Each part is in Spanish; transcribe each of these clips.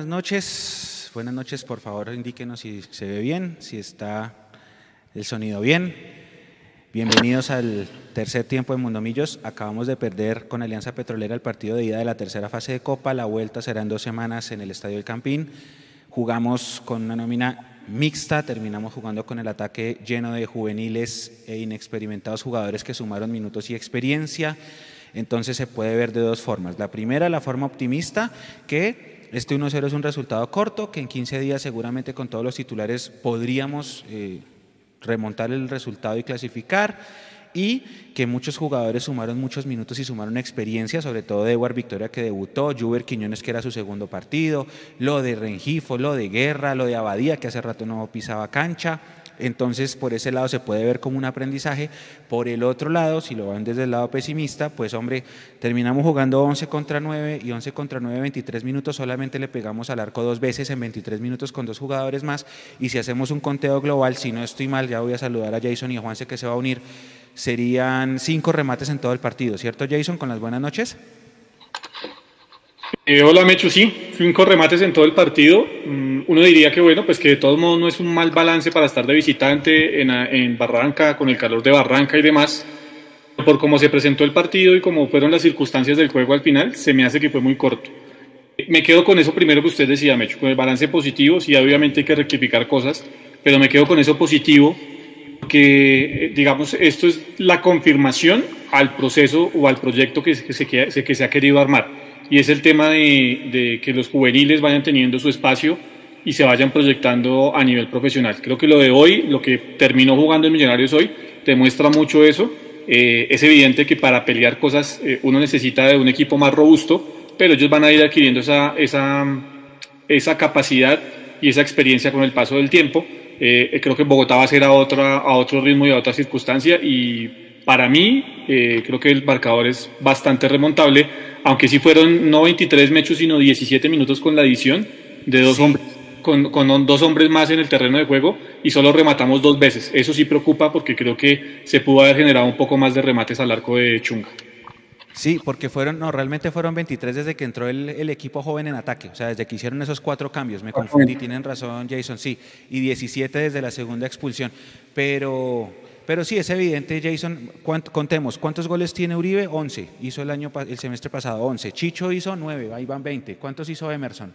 Buenas noches, buenas noches, por favor indíquenos si se ve bien, si está el sonido bien. Bienvenidos al tercer tiempo de Mundomillos. Acabamos de perder con Alianza Petrolera el partido de ida de la tercera fase de Copa. La vuelta será en dos semanas en el Estadio del Campín. Jugamos con una nómina mixta, terminamos jugando con el ataque lleno de juveniles e inexperimentados jugadores que sumaron minutos y experiencia. Entonces se puede ver de dos formas. La primera, la forma optimista, que este 1-0 es un resultado corto, que en 15 días seguramente con todos los titulares podríamos eh, remontar el resultado y clasificar y que muchos jugadores sumaron muchos minutos y sumaron experiencia, sobre todo de Edward Victoria que debutó, Juber Quiñones que era su segundo partido, lo de Rengifo, lo de Guerra, lo de Abadía que hace rato no pisaba cancha, entonces, por ese lado se puede ver como un aprendizaje. Por el otro lado, si lo van desde el lado pesimista, pues hombre, terminamos jugando 11 contra 9 y 11 contra 9, 23 minutos, solamente le pegamos al arco dos veces en 23 minutos con dos jugadores más. Y si hacemos un conteo global, si no estoy mal, ya voy a saludar a Jason y a Juanse que se va a unir, serían cinco remates en todo el partido, ¿cierto Jason? Con las buenas noches. Eh, hola Mecho, sí, cinco remates en todo el partido. Mm, uno diría que bueno, pues que de todos modos no es un mal balance para estar de visitante en, Barranca, con el calor de Barranca y demás. Por cómo se presentó el partido y cómo fueron las circunstancias del juego al final, se me hace que fue muy corto. Me quedo con eso primero que usted decía, Mecho, con el balance positivo, sí, obviamente hay que rectificar cosas, pero me quedo con eso positivo, que eh, digamos, esto es la confirmación al proceso o al proyecto que, se, que se ha querido armar y es el tema de, que los juveniles vayan teniendo su espacio y se vayan proyectando a nivel profesional. Creo que lo de hoy, lo que terminó jugando en Millonarios hoy, demuestra mucho eso. Eh, es evidente que para pelear cosas eh, uno necesita de un equipo más robusto, pero ellos van a ir adquiriendo esa, esa, esa capacidad y esa experiencia con el paso del tiempo. Eh, creo que Bogotá va a ser a, otra, a otro ritmo y a otra circunstancia y para mí, eh, creo que el marcador es bastante remontable, aunque sí fueron no 23 mechos, sino 17 minutos con la adición de dos hombres. Con, con, dos hombres más en el terreno de juego y solo rematamos dos veces. Eso sí preocupa porque creo que se pudo haber generado un poco más de remates al arco de Chunga. Sí, porque fueron, no, realmente fueron 23 desde que entró el, el, equipo joven en ataque, o sea, desde que hicieron esos cuatro cambios, me confundí, tienen razón Jason, sí, y 17 desde la segunda expulsión, pero pero sí, es evidente, Jason, contemos, ¿cuántos goles tiene Uribe? 11, hizo el, año, el semestre pasado 11. Chicho hizo 9, ahí van 20. ¿Cuántos hizo Emerson?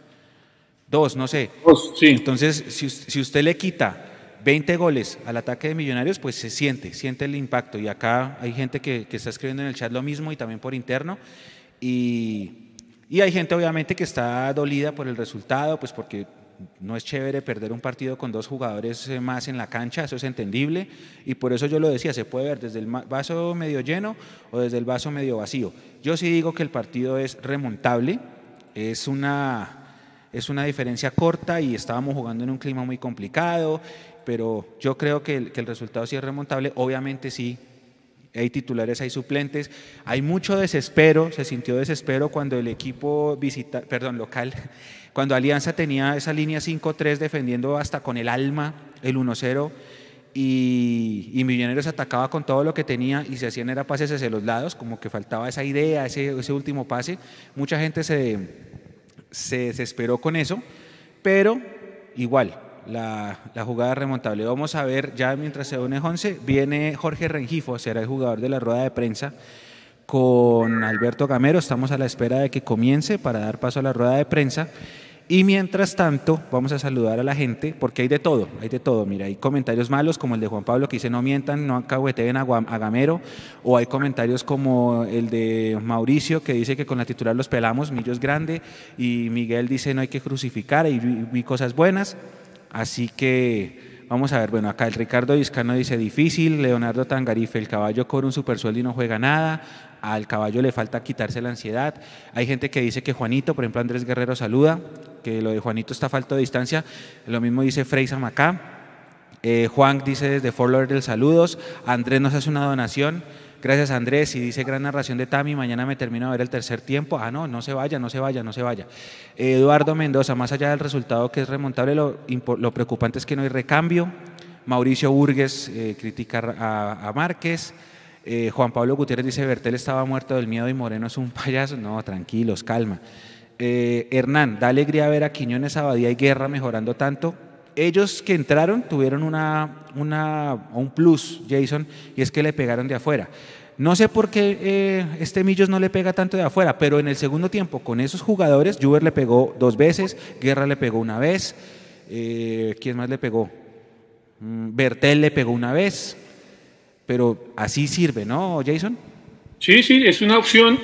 Dos, no sé. Dos, sí. Entonces, si, usted le quita 20 goles al ataque de Millonarios, pues se siente, siente el impacto. Y acá hay gente que, está escribiendo en el chat lo mismo y también por interno. Y, y hay gente obviamente que está dolida por el resultado, pues porque no es chévere perder un partido con dos jugadores eh, más en la cancha, eso es entendible y por eso yo lo decía, se puede ver desde el vaso medio lleno o desde el vaso medio vacío. Yo sí digo que el partido es remontable, es una, es una diferencia corta y estábamos jugando en un clima muy complicado, pero yo creo que el, que el resultado sí es remontable, obviamente sí. Hay titulares, hay suplentes, hay mucho desespero, se sintió desespero cuando el equipo visita, perdón, local cuando Alianza tenía esa línea 5-3 defendiendo hasta con el alma el 1-0 y, Millonarios atacaba con todo lo que tenía y se hacían era pases hacia los lados, como que faltaba esa idea, ese, ese último pase. Mucha gente se, se desesperó con eso, pero igual, la, jugada remontable. Vamos a ver, ya mientras se une Jonce, viene Jorge Rengifo, será el jugador de la rueda de prensa con Alberto Gamero. Estamos a la espera de que comience para dar paso a la rueda de prensa. Y mientras tanto, vamos a saludar a la gente, porque hay de todo, hay de todo. Mira, hay comentarios malos como el de Juan Pablo que dice no mientan, no acahueteen a, a Gamero, o hay comentarios como el de Mauricio que dice que con la titular los pelamos, Millo es grande, y Miguel dice no hay que crucificar, y vi cosas buenas. Así que vamos a ver, bueno, acá el Ricardo Vizcano dice difícil, Leonardo Tangarife, el caballo cobra un supersueldo y no juega nada, al caballo le falta quitarse la ansiedad. Hay gente que dice que Juanito, por ejemplo Andrés Guerrero saluda, que lo de Juanito está a falta de distancia. Lo mismo dice Freisa Macá. Eh, Juan dice desde Fort Lauderdale saludos. Andrés nos hace una donación. Gracias Andrés. Y dice gran narración de Tami. Mañana me termino de ver el tercer tiempo. Ah, no, no se vaya, no se vaya, no se vaya. Eduardo Mendoza, más allá del resultado que es remontable, lo, preocupante es que no hay recambio. Mauricio Burgues eh, critica a, a Márquez. Eh, Juan Pablo Gutiérrez dice, Bertel estaba muerto del miedo y Moreno es un payaso. No, tranquilos, calma. Eh, Hernán, da alegría ver a Quiñones, Abadía y Guerra mejorando tanto. Ellos que entraron tuvieron una, una, un plus, Jason, y es que le pegaron de afuera. No sé por qué eh, este Millos no le pega tanto de afuera, pero en el segundo tiempo con esos jugadores, Juber le pegó dos veces, Guerra le pegó una vez, eh, ¿quién más le pegó? Mm, Bertel le pegó una vez, pero así sirve, ¿no, Jason? Sí, sí, es una opción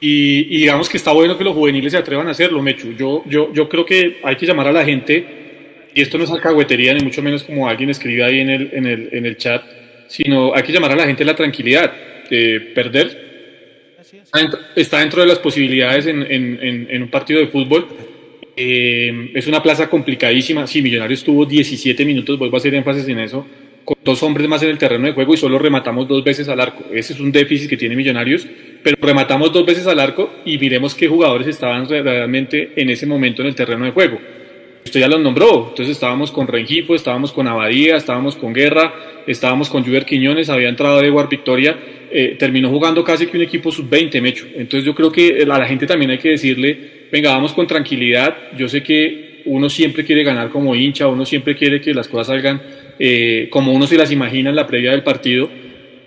y, digamos que está bueno que los juveniles se atrevan a hacerlo, Mechu. Yo, yo, yo creo que hay que llamar a la gente, y esto no es alcahuetería, ni mucho menos como alguien escribe ahí en el, en el, en el chat, sino hay que llamar a la gente la tranquilidad. de perder está dentro de las posibilidades en, en, en un partido de fútbol. Eh, es una plaza complicadísima. Sí, Millonarios tuvo 17 minutos, vuelvo a hacer énfasis en eso, con dos hombres más en el terreno de juego y solo rematamos dos veces al arco. Ese es un déficit que tiene Millonarios, pero rematamos dos veces al arco y miremos qué jugadores estaban realmente en ese momento en el terreno de juego. Usted ya los nombró, entonces estábamos con Rengifo, estábamos con Abadía, estábamos con Guerra, estábamos con Juber Quiñones, había entrado Edward Victoria, eh, terminó jugando casi que un equipo sub-20, Mecho. Entonces yo creo que a la gente también hay que decirle, venga, vamos con tranquilidad, yo sé que uno siempre quiere ganar como hincha, uno siempre quiere que las cosas salgan eh, como uno se las imagina en la previa del partido,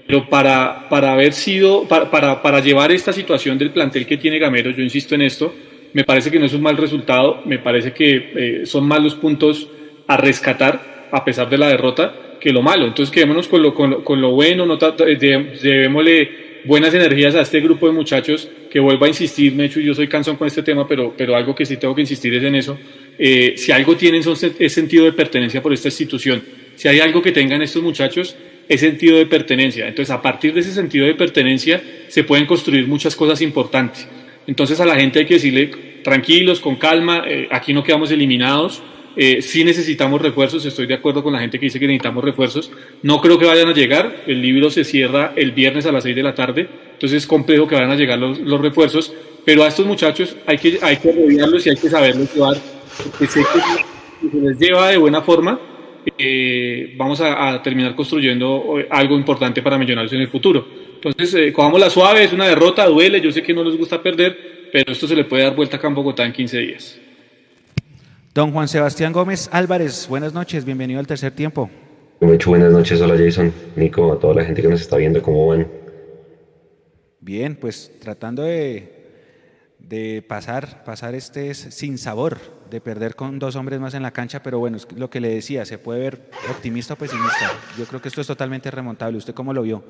pero para, para haber sido, para, para, para llevar esta situación del plantel que tiene Gamero, yo insisto en esto, me parece que no es un mal resultado, me parece que eh, son malos puntos a rescatar a pesar de la derrota que lo malo. Entonces quedémonos con lo, con lo, con lo bueno, no, llevémosle buenas energías a este grupo de muchachos que vuelva a insistir, me hecho yo soy cansón con este tema, pero, pero algo que sí tengo que insistir es en eso. Eh, si algo tienen es sentido de pertenencia por esta institución si hay algo que tengan estos muchachos, es sentido de pertenencia. Entonces, a partir de ese sentido de pertenencia, se pueden construir muchas cosas importantes. Entonces, a la gente hay que decirle, tranquilos, con calma, eh, aquí no quedamos eliminados. Eh, sí necesitamos refuerzos, estoy de acuerdo con la gente que dice que necesitamos refuerzos. No creo que vayan a llegar, el libro se cierra el viernes a las 6 de la tarde, entonces es complejo que vayan a llegar los, refuerzos, pero a estos muchachos hay que, hay que rodearlos y hay que saberlos llevar, que sé que se les lleva de buena forma, eh, vamos a, terminar construyendo eh, algo importante para Millonarios en el futuro. Entonces, eh, la suave, es una derrota, duele, yo sé que no les gusta perder, pero esto se le puede dar vuelta acá en Bogotá en 15 días. Don Juan Sebastián Gómez Álvarez, buenas noches, bienvenido al tercer tiempo. Mucho buenas noches, hola Jason, Nico, a toda la gente que nos está viendo, ¿cómo van? Bien, pues tratando de de pasar, pasar este sin sabor, de perder con dos hombres más en la cancha, pero bueno, es lo que le decía, se puede ver optimista o pesimista. Yo creo que esto es totalmente remontable. ¿Usted cómo lo vio?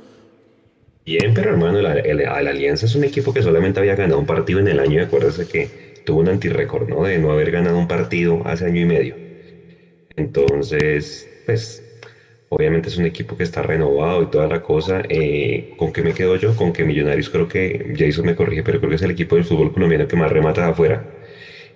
Bien, pero hermano, la, Alianza es un equipo que solamente había ganado un partido en el año, acuérdese que tuvo un antirécord, ¿no? De no haber ganado un partido hace año y medio. Entonces, pues Obviamente es un equipo que está renovado y toda la cosa. Eh, ¿Con qué me quedo yo? Con que Millonarios creo que, Jason me corrige, pero creo que es el equipo del fútbol colombiano que más remata de afuera.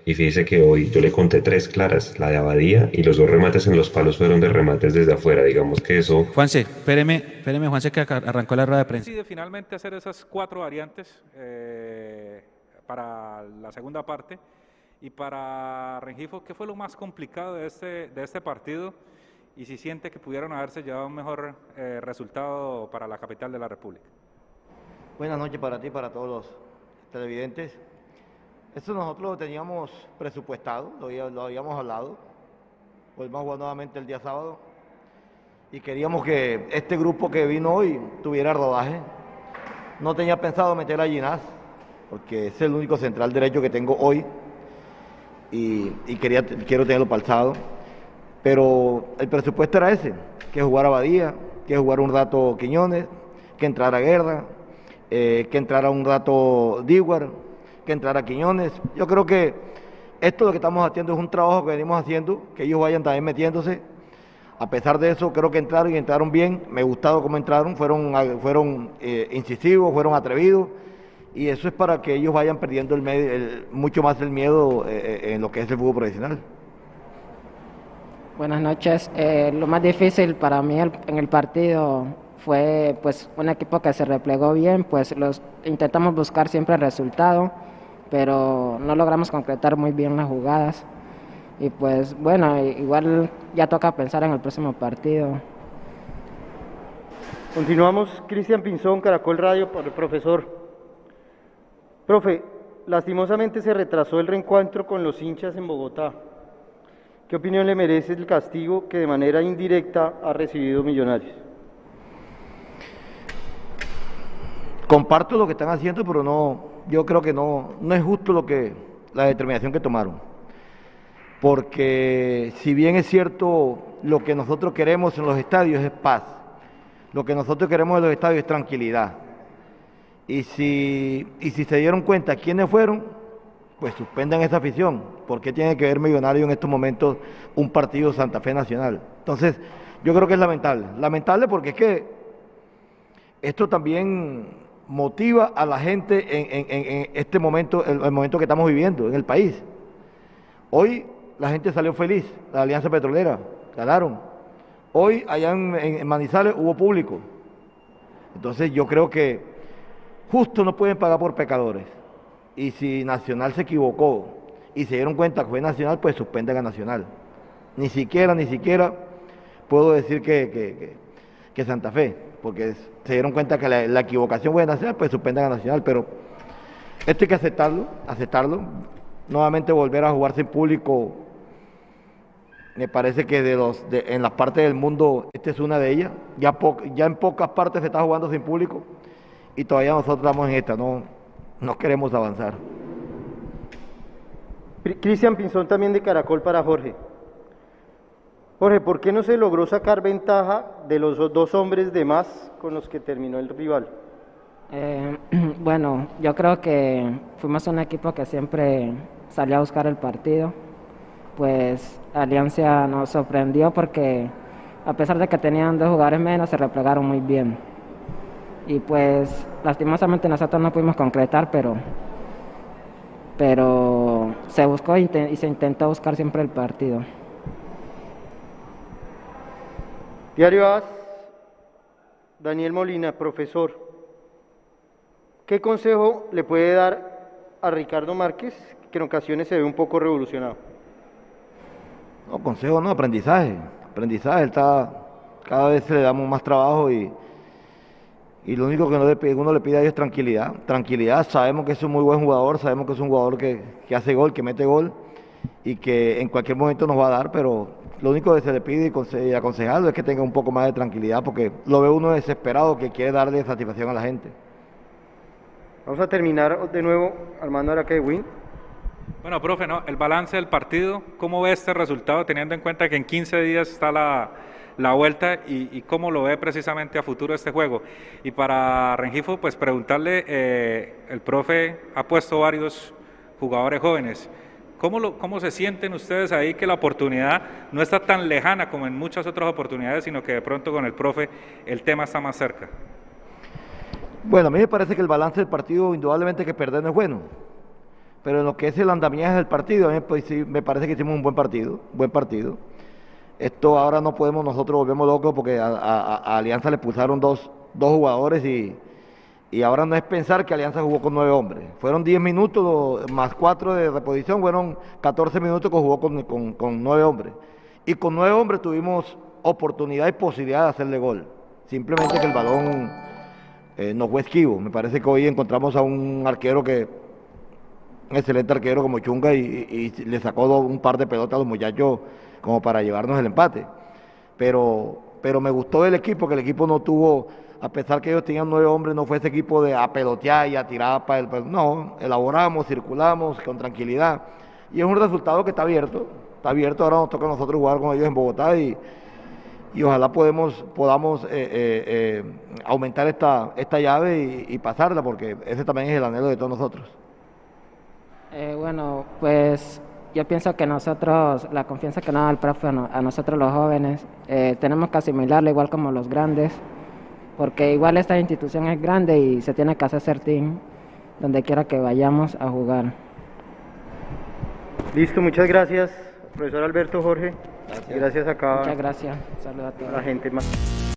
Y fíjese que hoy yo le conté tres claras, la de Abadía y los dos remates en los palos fueron de remates desde afuera, digamos que eso... Juanse, espéreme, espéreme Juanse que arrancó la rueda de prensa. Decide finalmente hacer esas cuatro variantes eh, para la segunda parte y para Rengifo, ¿qué fue lo más complicado de este, de este partido? y si siente que pudieron haberse llevado un mejor eh, resultado para la capital de la República. Buenas noches para ti, para todos los televidentes. Esto nosotros lo teníamos presupuestado, lo, habíamos hablado. Volvemos a nuevamente el día sábado. Y queríamos que este grupo que vino hoy tuviera rodaje. No tenía pensado meter a Ginás, porque es el único central derecho que tengo hoy. Y, quería, quiero tenerlo palzado pero el presupuesto era ese, que jugara Badía, que jugara un rato Quiñones, que entrara Guerra, eh, que entrara un rato Dewar, que entrara Quiñones. Yo creo que esto lo que estamos haciendo es un trabajo que venimos haciendo, que ellos vayan también metiéndose. A pesar de eso, creo que entraron y entraron bien. Me gustado cómo entraron, fueron, fueron eh, incisivos, fueron atrevidos. Y eso es para que ellos vayan perdiendo el, mucho más el miedo eh, en lo que es el fútbol profesional. Buenas noches. Eh, lo más difícil para mí en el partido fue pues un equipo que se replegó bien, pues los intentamos buscar siempre el resultado, pero no logramos concretar muy bien las jugadas. Y pues bueno, igual ya toca pensar en el próximo partido. Continuamos, Cristian Pinzón, Caracol Radio, por el profesor. Profe, lastimosamente se retrasó el reencuentro con los hinchas en Bogotá. ¿Qué opinión le merece el castigo que de manera indirecta ha recibido Millonarios? Comparto lo que están haciendo, pero no, yo creo que no, no es justo lo que, la determinación que tomaron. Porque si bien es cierto, lo que nosotros queremos en los estadios es paz, lo que nosotros queremos en los estadios es tranquilidad. Y si, y si se dieron cuenta quiénes fueron, pues suspendan esa afición. porque tiene que ver Millonario en estos momentos un partido Santa Fe Nacional? Entonces, yo creo que es lamentable. Lamentable porque es que esto también motiva a la gente en, este momento, el, el, momento que estamos viviendo en el país. Hoy la gente salió feliz, la Alianza Petrolera, ganaron. Hoy allá en, Manizales hubo público. Entonces yo creo que justo no pueden pagar por pecadores. Y si Nacional se equivocó y se dieron cuenta que fue Nacional, pues suspenden a Nacional. Ni siquiera, ni siquiera puedo decir que, que, Santa Fe, porque se dieron cuenta que la, equivocación fue Nacional, pues suspendan a Nacional. Pero esto hay que aceptarlo, aceptarlo. Nuevamente volver a jugar sin público me parece que de los en las partes del mundo esta es una de ellas. Ya, ya en pocas partes se está jugando sin público y todavía nosotros estamos en esta, no, no queremos avanzar. Cristian Pinzón también de Caracol para Jorge. Jorge, ¿por qué no se logró sacar ventaja de los dos hombres de más con los que terminó el rival? Eh, bueno, yo creo que fuimos un equipo que siempre salió a buscar el partido pues Alianza nos sorprendió porque a pesar de que tenían dos jugadores menos, se replegaron muy bien. Y pues lastimosamente nosotros no pudimos concretar, pero, pero se buscó y, se intentó buscar siempre el partido. Diario AS, Daniel Molina, profesor. ¿Qué consejo le puede dar a Ricardo Márquez, que en ocasiones se ve un poco revolucionado? No, consejo no, aprendizaje. Aprendizaje, está, cada vez le damos más trabajo y, y lo único que uno le pide a ellos es tranquilidad. Tranquilidad, sabemos que es un muy buen jugador, sabemos que es un jugador que, hace gol, que mete gol y que en cualquier momento nos va a dar, pero lo único que se le pide y aconsejarlo es que tenga un poco más de tranquilidad porque lo ve uno desesperado que quiere darle satisfacción a la gente. Vamos a terminar de nuevo, Armando Araquewin. Bueno, profe, ¿no? el balance del partido, ¿cómo ve este resultado teniendo en cuenta que en 15 días está la, la vuelta y, cómo lo ve precisamente a futuro este juego? Y para Rengifo, pues preguntarle, eh, el profe ha puesto varios jugadores jóvenes. ¿Cómo, ¿Cómo se sienten ustedes ahí que la oportunidad no está tan lejana como en muchas otras oportunidades, sino que de pronto con el profe el tema está más cerca? Bueno, a mí me parece que el balance del partido indudablemente que perder no es bueno pero en lo que es el andamiaje del partido, a mí pues, me parece que hicimos un buen partido, buen partido. Esto ahora no podemos, nosotros volvemos locos porque a, Alianza le pulsaron dos, dos jugadores y, y, ahora no es pensar que Alianza jugó con nueve hombres. Fueron diez minutos más cuatro de reposición, fueron 14 minutos que jugó con, nueve hombres. Y con nueve hombres tuvimos oportunidad y posibilidad de hacerle gol. Simplemente que el balón eh, no fue esquivo. Me parece que hoy encontramos a un arquero que un excelente arquero como Chunga y, le sacó un par de pelotas a los muchachos como para llevarnos el empate. Pero, pero me gustó el equipo, que el equipo no tuvo, a pesar que ellos tenían nueve hombres, no fue ese equipo de a pelotear y a tirar para el... No, elaboramos, circulamos con tranquilidad. Y es un resultado que está abierto, está abierto, ahora nos toca a nosotros jugar con ellos en Bogotá y, y ojalá podamos eh, eh, eh, aumentar esta, esta llave y pasarla, porque ese también es el anhelo de todos nosotros. Bueno, pues yo pienso que nosotros, la confianza que nos da el profe a nosotros los jóvenes, tenemos que asimilarla igual como los grandes, porque igual esta institución es grande y se tiene que hacer team donde quiera que vayamos a jugar. Listo, muchas gracias, profesor Alberto Jorge. Gracias, gracias acá. Muchas gracias. Saludos a toda la gente. Más.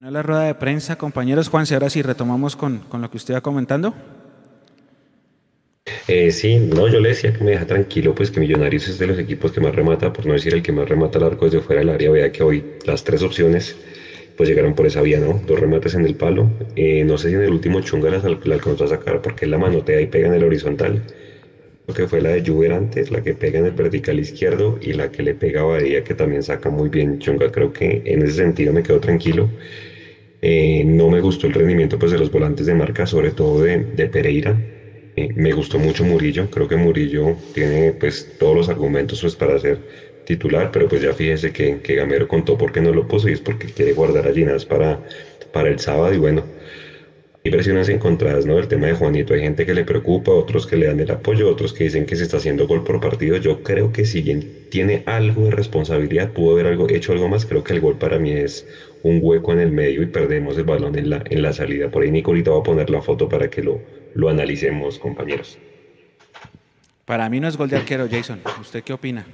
La rueda de prensa, compañeros. Juan, ahora sí retomamos con, lo que usted iba comentando. Eh, sí, no, yo le decía que me deja tranquilo, pues que Millonarios es de los equipos que más remata, por no decir el que más remata el arco desde fuera del área. Vea que hoy las tres opciones pues llegaron por esa vía, ¿no? Dos remates en el palo. Eh, no sé si en el último Chunga la, alcanzó a sacar porque la manotea y pega en el horizontal. Creo que fue la de Juber antes, la que pega en el vertical izquierdo y la que le pega a Badía, que también saca muy bien Chunga. Creo que en ese sentido me quedo tranquilo. Eh, no me gustó el rendimiento pues, de los volantes de marca, sobre todo de, de Pereira. Eh, me gustó mucho Murillo. Creo que Murillo tiene pues, todos los argumentos pues, para ser titular, pero pues ya fíjense que, que Gamero contó por qué no lo puso y es porque quiere guardar a para, para el sábado. Y bueno, hay versiones encontradas, ¿no? El tema de Juanito. Hay gente que le preocupa, otros que le dan el apoyo, otros que dicen que se está haciendo gol por partido. Yo creo que si bien tiene algo de responsabilidad, pudo haber algo, hecho algo más. Creo que el gol para mí es un hueco en el medio y perdemos el balón en la, en la salida. Por ahí Nico ahorita va a poner la foto para que lo, lo analicemos, compañeros. Para mí no es gol de arquero, Jason. ¿Usted qué opina?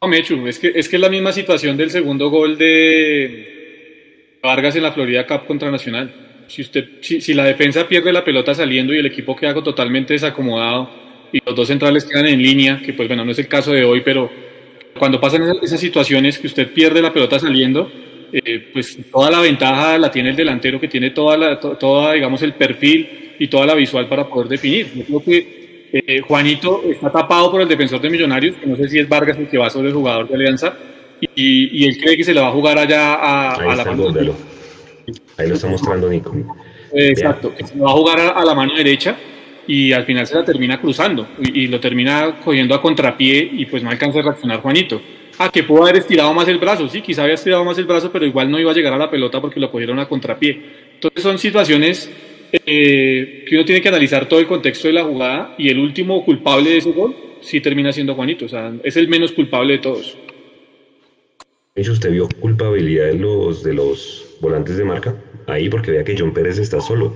No, Mechu, es que, es que es la misma situación del segundo gol de Vargas en la Florida Cup contra Nacional. Si, usted, si, si la defensa pierde la pelota saliendo y el equipo queda totalmente desacomodado y los dos centrales quedan en línea, que pues bueno, no es el caso de hoy, pero cuando pasan esas, esas situaciones que usted pierde la pelota saliendo, eh, pues toda la ventaja la tiene el delantero que tiene toda, la, to, toda, digamos, el perfil y toda la visual para poder definir. Yo creo que eh, Juanito está tapado por el defensor de Millonarios, que no sé si es Vargas el que va sobre el jugador de Alianza, y, y él cree que se le va a jugar allá a, Ahí a la mano gol, Ahí lo está mostrando Nico. Exacto, que se le va a jugar a, a la mano derecha y al final se la termina cruzando y, y, lo termina cogiendo a contrapié y pues no alcanza a reaccionar Juanito. Ah, que pudo haber estirado más el brazo, sí, quizá había estirado más el brazo, pero igual no iba a llegar a la pelota porque lo cogieron a contrapié. Entonces son situaciones eh, que uno tiene que analizar todo el contexto de la jugada y el último culpable de ese gol sí termina siendo Juanito, o sea, es el menos culpable de todos. ¿usted vio culpabilidad de los, de los volantes de marca? Ahí, porque vea que John Pérez está solo.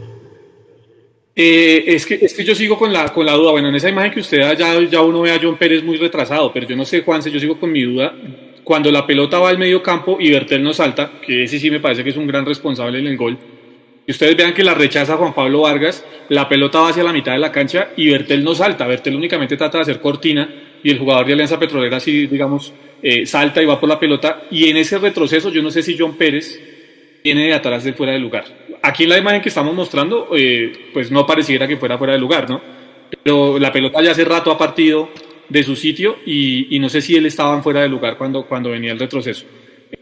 Eh, es, que, es que yo sigo con la, con la duda. Bueno, en esa imagen que usted da, ya, ya uno ve a John Pérez muy retrasado, pero yo no sé, Juanse, yo sigo con mi duda. Cuando la pelota va al medio campo y Bertel no salta, que ese sí me parece que es un gran responsable en el gol, y ustedes vean que la rechaza Juan Pablo Vargas, la pelota va hacia la mitad de la cancha y Bertel no salta. Bertel únicamente trata de hacer cortina y el jugador de Alianza Petrolera sí, digamos, eh, salta y va por la pelota. Y en ese retroceso, yo no sé si John Pérez viene de atrás de fuera de lugar. Aquí en la imagen que estamos mostrando, eh, pues no pareciera que fuera fuera de lugar, ¿no? Pero la pelota ya hace rato ha partido de su sitio y, no sé si él estaba fuera de lugar cuando, cuando venía el retroceso.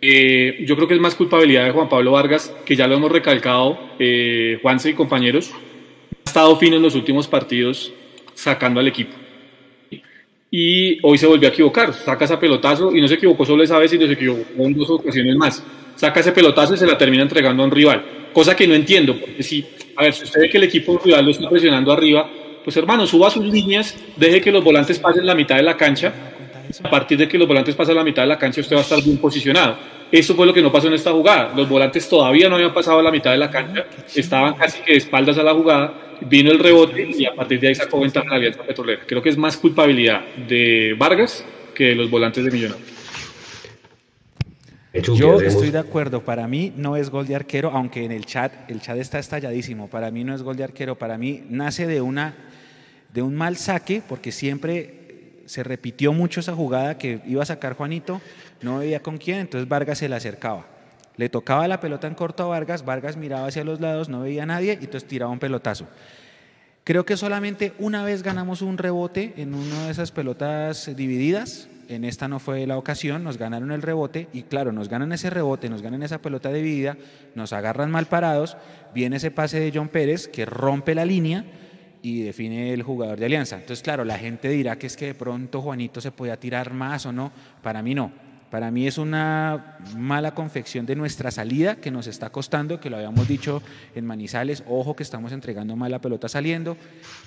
Eh, yo creo que es más culpabilidad de Juan Pablo Vargas, que ya lo hemos recalcado, eh, Juanse y compañeros, ha estado fino en los últimos partidos sacando al equipo. Y hoy se volvió a equivocar, saca ese pelotazo y no se equivocó solo esa vez, sino se equivocó en dos ocasiones más. Saca ese pelotazo y se la termina entregando a un rival, cosa que no entiendo, porque si, a ver, si usted ve que el equipo rival lo está presionando arriba, pues hermano, suba sus líneas, deje que los volantes pasen la mitad de la cancha a partir de que los volantes pasan la mitad de la cancha, usted va a estar bien posicionado. Eso fue lo que no pasó en esta jugada. Los volantes todavía no habían pasado la mitad de la cancha, estaban casi que de espaldas a la jugada, vino el rebote y a partir de ahí sacó ventaja la Alianza Petrolera. Creo que es más culpabilidad de Vargas que de los volantes de Millonarios. Yo estoy de acuerdo, para mí no es gol de arquero, aunque en el chat, el chat está estalladísimo, para mí no es gol de arquero, para mí nace de, una, de un mal saque, porque siempre se repitió mucho esa jugada que iba a sacar Juanito, no veía con quién, entonces Vargas se le acercaba. Le tocaba la pelota en corto a Vargas, Vargas miraba hacia los lados, no veía a nadie y entonces tiraba un pelotazo. Creo que solamente una vez ganamos un rebote en una de esas pelotas divididas, en esta no fue la ocasión, nos ganaron el rebote y claro, nos ganan ese rebote, nos ganan esa pelota dividida, nos agarran mal parados, viene ese pase de John Pérez que rompe la línea y define el jugador de Alianza. Entonces, claro, la gente dirá que es que de pronto Juanito se podía tirar más o no, para mí no. Para mí es una mala confección de nuestra salida que nos está costando, que lo habíamos dicho en Manizales, ojo que estamos entregando mal la pelota saliendo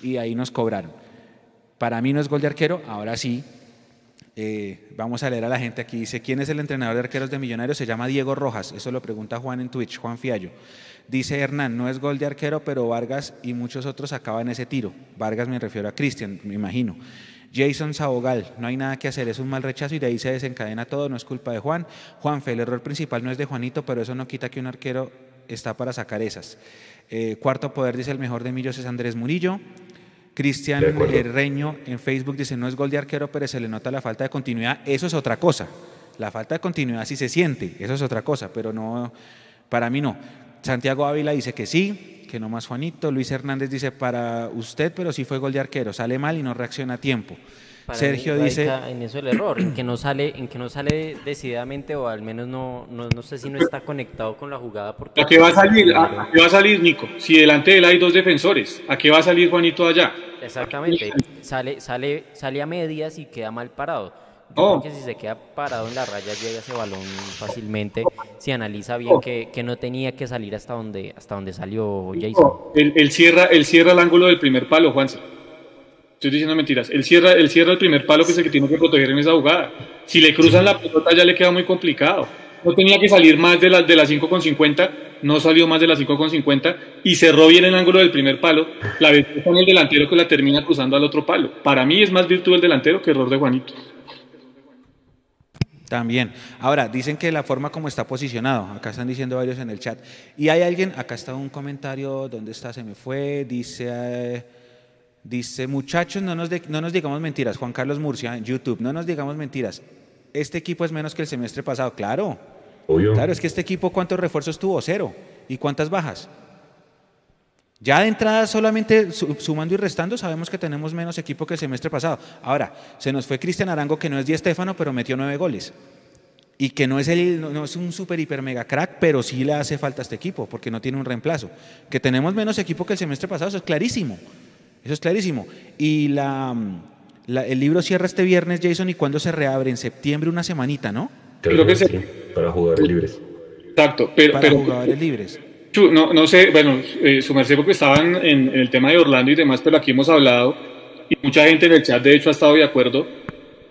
y ahí nos cobraron. Para mí no es gol de arquero, ahora sí, eh, vamos a leer a la gente aquí. Dice, ¿quién es el entrenador de arqueros de Millonarios? Se llama Diego Rojas. Eso lo pregunta Juan en Twitch, Juan Fiallo. Dice Hernán, no es gol de arquero, pero Vargas y muchos otros acaban ese tiro. Vargas me refiero a Cristian, me imagino. Jason Sabogal, no hay nada que hacer, es un mal rechazo y de ahí se desencadena todo, no es culpa de Juan. Juanfe, el error principal no es de Juanito, pero eso no quita que un arquero está para sacar esas. Eh, cuarto poder, dice el mejor de Millos es Andrés Murillo. Cristian Reño en Facebook dice, no es gol de arquero, pero se le nota la falta de continuidad. Eso es otra cosa. La falta de continuidad sí se siente, eso es otra cosa, pero no, para mí no. Santiago Ávila dice que sí, que no más Juanito. Luis Hernández dice para usted, pero sí fue gol de arquero, sale mal y no reacciona a tiempo. Sergio dice en eso el error, en que no sale, en que no sale decididamente o al menos no, no, no sé si no está conectado con la jugada porque ¿A qué va a salir? ¿A qué va a salir Nico? Si delante de él hay dos defensores, ¿a qué va a salir Juanito allá? Exactamente, sale, sale, sale a medias y queda mal parado. Yo Oh. creo que si se queda parado en la raya llega ese balón fácilmente. Si analiza bien que, que no tenía que salir hasta donde, hasta donde salió Jason. Él, cierra, él cierra el ángulo del primer palo, Juanse. Estoy diciendo mentiras. Él cierra, él cierra el primer palo que es el que tiene que proteger en esa jugada. Si le cruzan la pelota ya le queda muy complicado. No tenía que salir más de la, de las 5,50, no salió más de las 5,50 y cerró bien el ángulo del primer palo. La virtud con el delantero que la termina cruzando al otro palo. Para mí es más virtud el delantero que error de Juanito. También. Ahora, dicen que la forma como está posicionado, acá están diciendo varios en el chat. Y hay alguien, acá está un comentario, ¿dónde está? Se me fue, dice, dice, muchachos, no nos, de- no nos digamos mentiras, Juan Carlos Murcia YouTube, no nos digamos mentiras. Este equipo es menos que el semestre pasado, claro. Claro, es que este equipo, ¿cuántos refuerzos tuvo? Cero. ¿Y cuántas bajas? Ya de entrada, solamente su- sumando y restando, sabemos que tenemos menos equipo que el semestre pasado. Ahora, se nos fue Cristian Arango, que no es Di Stéfano, pero metió nueve goles. Y que no es, un super hiper mega crack, pero sí le hace falta a este equipo, porque no tiene un reemplazo. Que tenemos menos equipo que el semestre pasado, eso es clarísimo. Eso es clarísimo. Y la, la- el libro cierra este viernes, Jason, ¿y cuándo se reabre? En septiembre, una semanita, ¿no? Creo, que, que sí, para jugadores libres. Exacto, pero, Para pero jugadores libres. No, no sé, bueno, eh, su merced porque estaban en, en el tema de Orlando y demás, pero aquí hemos hablado y mucha gente en el chat de hecho ha estado de acuerdo.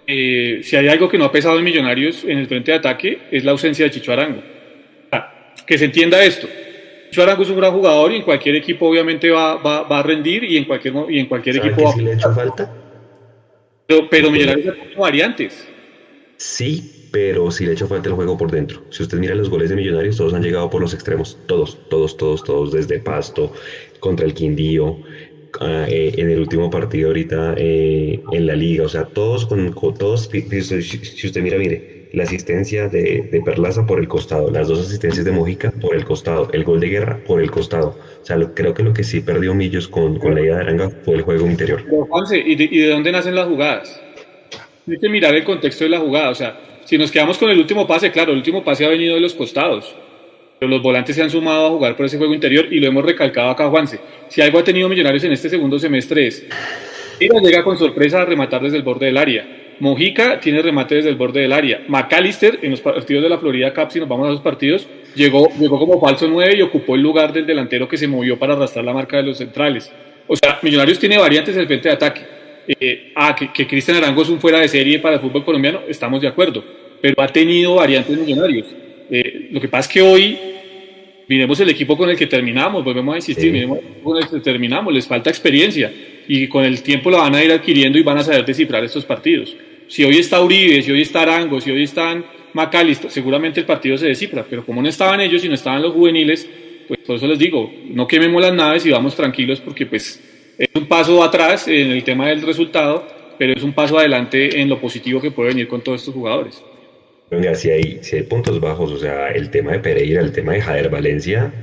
Eh, si hay algo que no ha pesado en Millonarios en el frente de ataque es la ausencia de Chicho Arango. Ah, que se entienda esto. Chicho Arango es un gran jugador y en cualquier equipo obviamente va, va, va a rendir y en cualquier, y en cualquier ¿Saben equipo va sí le ha hecho falta? pero, pero Millonarios ha tenido variantes. Sí, pero sí le hecho falta el juego por dentro. Si usted mira los goles de Millonarios, todos han llegado por los extremos. Todos, todos, todos, todos, desde Pasto, contra el Quindío, ah, eh, en el último partido ahorita eh, en la liga. O sea, todos con, todos, si, usted mira, mire, la asistencia de, Perlaza por el costado, las dos asistencias de Mojica por el costado, el gol de guerra por el costado. O sea, creo que lo que sí perdió Millos con, con la idea de Aranga fue el juego interior. Pero, Juanse, ¿y de, y de dónde nacen las jugadas? Hay que mirar el contexto de la jugada. O sea, si nos quedamos con el último pase, claro, el último pase ha venido de los costados. Pero los volantes se han sumado a jugar por ese juego interior y lo hemos recalcado acá, Juanse. Si algo ha tenido Millonarios en este segundo semestre es. Ira llega con sorpresa a rematar desde el borde del área. Mojica tiene remate desde el borde del área. McAllister, en los partidos de la Florida Cup, si nos vamos a los partidos, llegó, llegó como falso 9 y ocupó el lugar del delantero que se movió para arrastrar la marca de los centrales. O sea, Millonarios tiene variantes en el frente de ataque. Eh, ah, que, que Cristian Arango es un fuera de serie para el fútbol colombiano, estamos de acuerdo. Pero ha tenido variantes Millonarios. Eh, lo que pasa es que hoy miremos el equipo con el que terminamos, volvemos a insistir, Sí. miremos el equipo con el que terminamos, les falta experiencia y con el tiempo la van a ir adquiriendo y van a saber descifrar estos partidos. Si hoy está Uribe, si hoy está Arango, si hoy están McAllister, seguramente el partido se descifra, pero como no estaban ellos y no estaban los juveniles, pues por eso les digo, no quememos las naves y vamos tranquilos porque pues es un paso atrás en el tema del resultado, pero es un paso adelante en lo positivo que puede venir con todos estos jugadores. Venga, si hay, si hay puntos bajos, o sea, el tema de Pereira, el tema de Jader Valencia,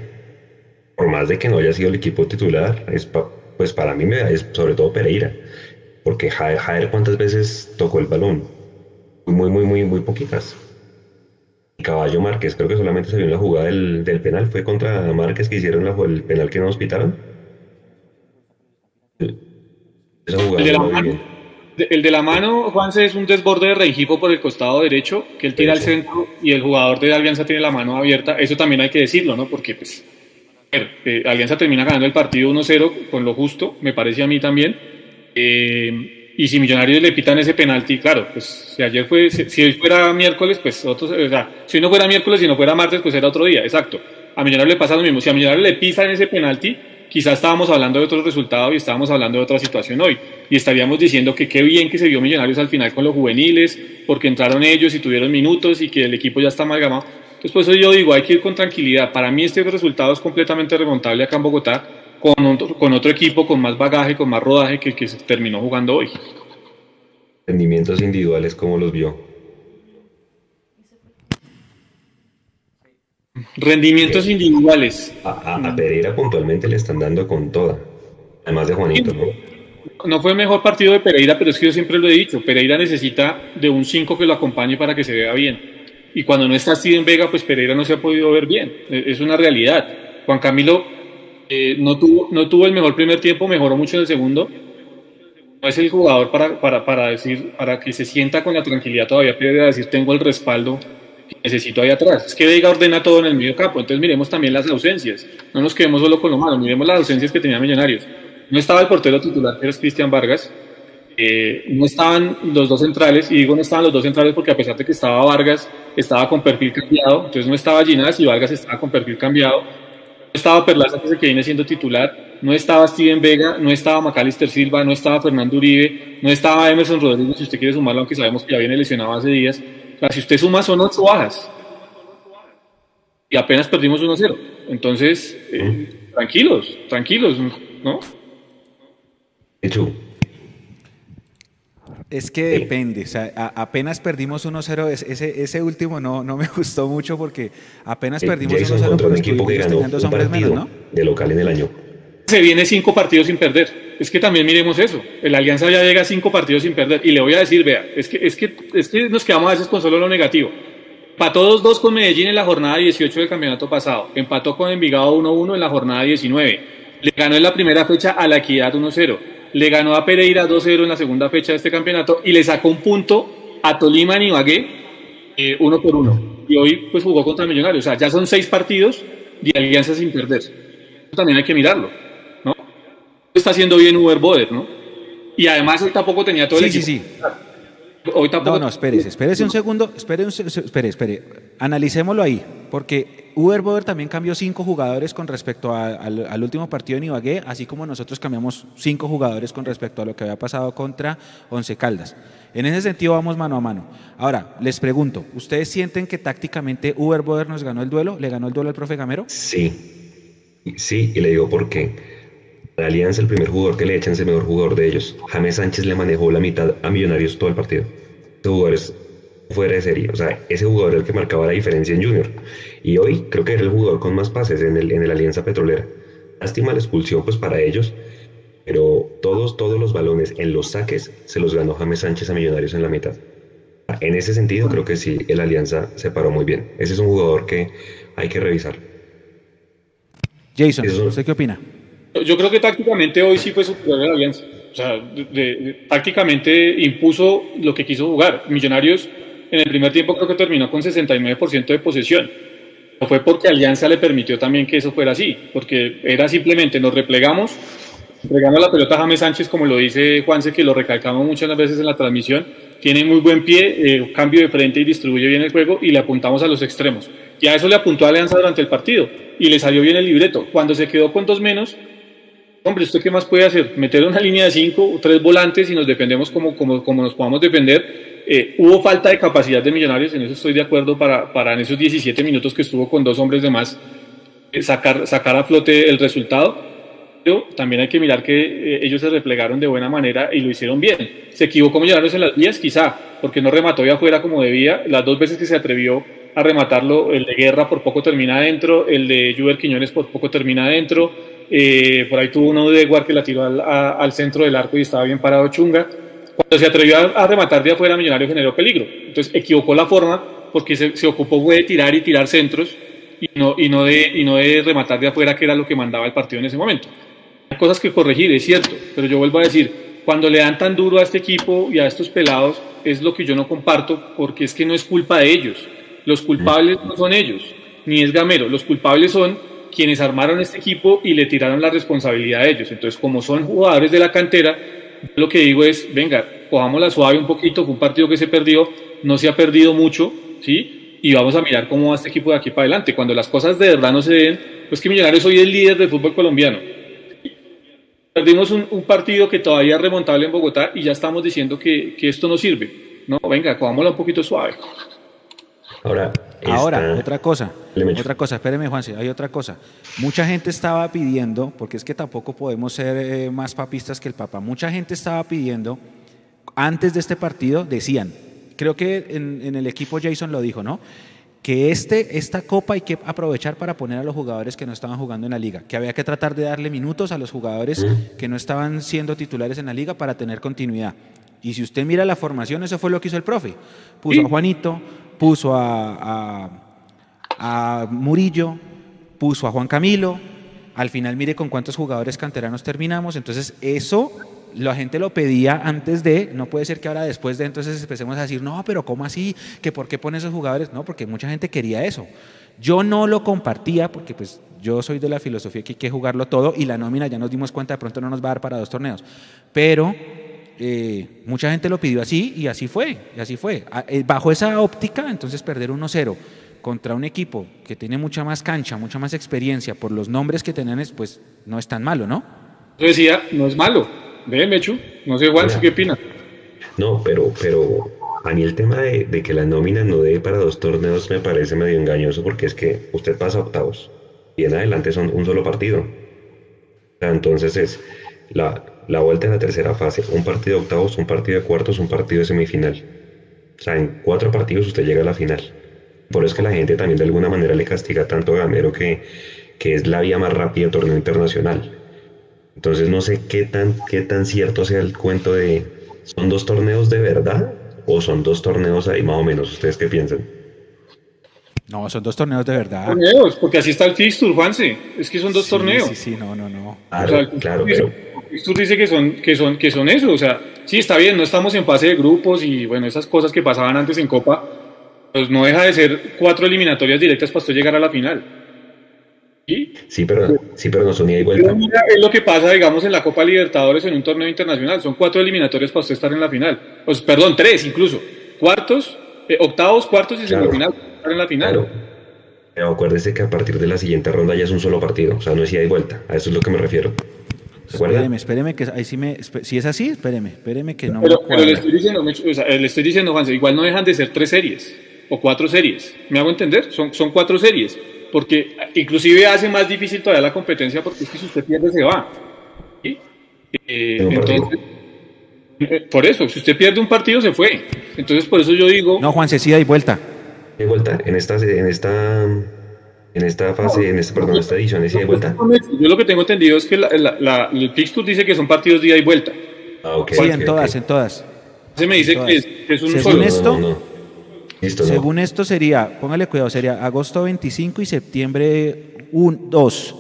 por más de que no haya sido el equipo titular, es pa- pues para mí me, es sobre todo Pereira, porque Jader, Jader cuántas veces tocó el balón, muy, muy, muy, muy poquitas. Caballo Márquez, creo que solamente se vio en la jugada del, del penal, fue contra Márquez que hicieron la- el penal que no nos pitaron. Esa jugada El de la mano. El de la mano, Juanse, es un desborde de Rengifo por el costado derecho, que él tira al centro y el jugador de Alianza tiene la mano abierta. Eso también hay que decirlo, ¿no? Porque, pues, eh, Alianza termina ganando el partido 1-0 con lo justo, me parece a mí también. Eh, y si Millonarios le pitan ese penalti, claro, pues si ayer fue, si, si hoy fuera miércoles, pues otros, o sea, si hoy no fuera miércoles y no fuera martes, pues era otro día, exacto. A Millonarios le pasa lo mismo. Si a Millonarios le pisan ese penalti, quizás estábamos hablando de otro resultado y estábamos hablando de otra situación hoy. Y estaríamos diciendo que qué bien que se vio Millonarios al final con los juveniles, porque entraron ellos y tuvieron minutos y que el equipo ya está amalgamado. Entonces, por eso yo digo, hay que ir con tranquilidad. Para mí este resultado es completamente remontable acá en Bogotá, con otro, equipo, con más bagaje, con más rodaje que el que se terminó jugando hoy. Rendimientos individuales, ¿cómo los vio? Rendimientos individuales. A, Pereira puntualmente le están dando con toda. Además de Juanito, ¿no? No fue el mejor partido de Pereira, pero es que yo siempre lo he dicho. Pereira necesita de un 5 que lo acompañe para que se vea bien. Y cuando no está Steven Vega, pues Pereira no se ha podido ver bien. E, es una realidad. Juan Camilo eh, no, tuvo, no tuvo el mejor primer tiempo, mejoró mucho en el segundo. No es el jugador para, para, para decir, para que se sienta con la tranquilidad todavía, Pereira decir, tengo el respaldo necesito ahí atrás. Es que Vega ordena todo en el medio campo, entonces miremos también las ausencias. No nos quedemos solo con lo malo, miremos las ausencias que tenía Millonarios. No estaba el portero titular, que era Cristian Vargas. Eh, no estaban los dos centrales, y digo no estaban los dos centrales porque a pesar de que estaba Vargas, estaba con perfil cambiado, entonces no estaba Ginás y Vargas estaba con perfil cambiado. No estaba Perlaza, que se viene siendo titular, no estaba Steven Vega, no estaba Macalister Silva, no estaba Fernando Uribe, no estaba Emerson Rodríguez, si usted quiere sumarlo, aunque sabemos que ya viene lesionado hace días si usted suma son ocho bajas. Y apenas perdimos 1-0. Entonces, eh, tranquilos, tranquilos, ¿no? Hecho. Es que depende, o sea, apenas perdimos 1-0, ese, ese último no, no me gustó mucho porque apenas eh, perdimos 1-0 contra un equipo que ganó un partido ¿no? de local en el año. Se viene cinco partidos sin perder. Es que también miremos eso. El Alianza ya llega a cinco partidos sin perder. Y le voy a decir, vea, es que, es que, es que nos quedamos a veces con solo lo negativo. Empató 2-2 con Medellín en la jornada 18 del campeonato pasado. Empató con Envigado 1-1 en la jornada 19. Le ganó en la primera fecha a la Equidad 1-0. Le ganó a Pereira 2-0 en la segunda fecha de este campeonato y le sacó un punto a Tolima Ibagué eh, uno por uno. Y hoy pues jugó contra Millonarios. O sea, ya son seis partidos de Alianza sin perder. Eso también hay que mirarlo está haciendo bien Uber Boder, ¿no? Y además él tampoco tenía todo el equipo. Sí, sí, Hoy tampoco... No, no, espérese, espérese un segundo, espere, un, espere, espere, analicémoslo ahí, porque Uber Boder también cambió cinco jugadores con respecto al, último partido en Ibagué, así como nosotros cambiamos cinco jugadores con respecto a lo que había pasado contra Once Caldas. En ese sentido vamos mano a mano. Ahora, les pregunto, ¿ustedes sienten que tácticamente Uber Boder nos ganó el duelo? ¿Le ganó el duelo al profe Gamero? Sí, sí, y le digo por qué la Alianza, el primer jugador que le echan es el mejor jugador de ellos. James Sánchez le manejó la mitad a Millonarios todo el partido. Ese jugador es fuera de serie. O sea, ese jugador era el que marcaba la diferencia en Junior. Y hoy creo que era el jugador con más pases en el, en Alianza Petrolera. Lástima la expulsión pues para ellos. Pero todos, todos los balones en los saques se los ganó James Sánchez a Millonarios en la mitad. En ese sentido creo que sí, el Alianza se paró muy bien. Ese es un jugador que hay que revisar. Jason, ¿usted qué opina? Yo creo que tácticamente hoy sí fue superior a la Alianza. O sea, tácticamente impuso lo que quiso jugar. Millonarios en el primer tiempo creo que terminó con 69% de posesión. No fue porque Alianza le permitió también que eso fuera así, porque era simplemente nos replegamos, entregamos la pelota a James Sánchez, como lo dice Juanse, que lo recalcamos muchas veces en la transmisión, tiene muy buen pie, eh, cambio de frente y distribuye bien el juego y le apuntamos a los extremos. Y a eso le apuntó a Alianza durante el partido y le salió bien el libreto. Cuando se quedó con dos menos, hombre, ¿usted qué más puede hacer? Meter una línea de cinco, tres volantes y nos defendemos como, como, como nos podamos defender. Eh, hubo falta de capacidad de Millonarios, en eso estoy de acuerdo, para, para en esos 17 minutos que estuvo con dos hombres de más, eh, sacar, sacar a flote el resultado. Pero también hay que mirar que eh, ellos se replegaron de buena manera y lo hicieron bien. Se equivocó Millonarios en las vías, quizá, porque no remató de afuera como debía. Las dos veces que se atrevió a rematarlo, el de Guerra por poco termina adentro, el de Juber Quiñones por poco termina adentro eh, por ahí tuvo uno de Edward que la tiró al, centro del arco y estaba bien parado Chunga. Cuando se atrevió a, rematar de afuera, Millonario generó peligro. Entonces equivocó la forma porque se, ocupó de tirar y tirar centros y no, y, no de, y no de rematar de afuera, que era lo que mandaba el partido en ese momento. Hay cosas que corregir, es cierto, pero yo vuelvo a decir, cuando le dan tan duro a este equipo y a estos pelados, es lo que yo no comparto, porque es que no es culpa de ellos. Los culpables no son ellos, ni es Gamero. Los culpables son quienes armaron este equipo y le tiraron la responsabilidad a ellos. Entonces, como son jugadores de la cantera, lo que digo es, venga, la suave un poquito, fue un partido que se perdió, no se ha perdido mucho, ¿sí? Y vamos a mirar cómo va este equipo de aquí para adelante. Cuando las cosas de verdad no se den, pues que Millonarios hoy es líder del fútbol colombiano. Perdimos un, partido que todavía es remontable en Bogotá y ya estamos diciendo que, que esto no sirve. No, venga, cojámosla un poquito suave. Ahora, Ahora, otra cosa, otra cosa, espéreme Juanse, hay otra cosa. Mucha gente estaba pidiendo, porque es que tampoco podemos ser eh, más papistas que el Papa, mucha gente estaba pidiendo, antes de este partido, decían, creo que en, el equipo Jason lo dijo, ¿no? que este, esta copa hay que aprovechar para poner a los jugadores que no estaban jugando en la liga, que había que tratar de darle minutos a los jugadores que no estaban siendo titulares en la liga para tener continuidad. Y si usted mira la formación, eso fue lo que hizo el profe. Puso a Juanito, puso a, Murillo, puso a Juan Camilo. Al final mire con cuántos jugadores canteranos terminamos. Entonces eso la gente lo pedía antes de, no puede ser que ahora después de entonces empecemos a decir, no, pero ¿cómo así? ¿Que por qué pone esos jugadores? No, porque mucha gente quería eso. Yo no lo compartía porque pues yo soy de la filosofía que hay que jugarlo todo y la nómina ya nos dimos cuenta de pronto no nos va a dar para dos torneos. Pero eh, mucha gente lo pidió así y así fue, y así fue. Eh, bajo esa óptica, entonces perder 1-0 contra un equipo que tiene mucha más cancha, mucha más experiencia por los nombres que tienen, pues no es tan malo, ¿no? Yo decía, no es malo, Ve, Mechu, no sé, Juan, ¿qué opina? No, pero, pero a mí el tema de, que la nómina no dé para dos torneos me parece medio engañoso porque es que usted pasa octavos y en adelante son un solo partido. Entonces es la, la vuelta en la tercera fase, un partido de octavos, un partido de cuartos, un partido de semifinal. O sea, en cuatro partidos usted llega a la final. Por eso es que la gente también de alguna manera le castiga tanto a Gamero que, que es la vía más rápida de torneo internacional. Entonces no sé qué tan, qué tan cierto sea el cuento de, ¿son dos torneos de verdad o son dos torneos ahí más o menos? ¿Ustedes qué piensan? No, son dos torneos de verdad. Torneos, porque así está el fixture, Juanse. Es que son dos torneos. Sí, sí, no, no, no. Claro, claro, pero... El fixture dice que son, que, son, que son eso. O sea, sí, está bien, no estamos en fase de grupos y bueno, esas cosas que pasaban antes en Copa, pues no deja de ser cuatro eliminatorias directas para usted llegar a la final. ¿Sí? pero, sí, pero no son ida y vuelta. es lo que pasa, digamos, en la Copa Libertadores en un torneo internacional. Son cuatro eliminatorias para usted estar en la final. Pues, perdón, tres incluso. Cuartos, eh, octavos, cuartos y semifinal. Estar en la final. Pero acuérdese que a partir de la siguiente ronda ya es un solo partido. O sea, no es ida y vuelta. A eso es lo que me refiero. Espéreme, espéreme, que ahí sí me. Si es así, espéreme, espéreme que no pero, pero le estoy diciendo, o sea, le estoy diciendo, Juan, igual no dejan de ser tres series o cuatro series. ¿Me hago entender? Son, son cuatro series porque inclusive hace más difícil todavía la competencia porque es que si usted pierde se va. Eh, entonces, eh, por eso, si usted pierde un partido se fue. Entonces por eso yo digo... No, Juan, se sí hay vuelta. Hay vuelta en esta, en esta, en esta fase, en esta, perdón, esta edición, ¿sí hay vuelta? Yo lo que tengo entendido es que la, el fixture dice que son partidos de ida y vuelta. Ah, sí, en todas, en todas. Se me dice que es, un Según esto... Según esto sería, póngale cuidado, sería agosto 25 y septiembre 1, 2.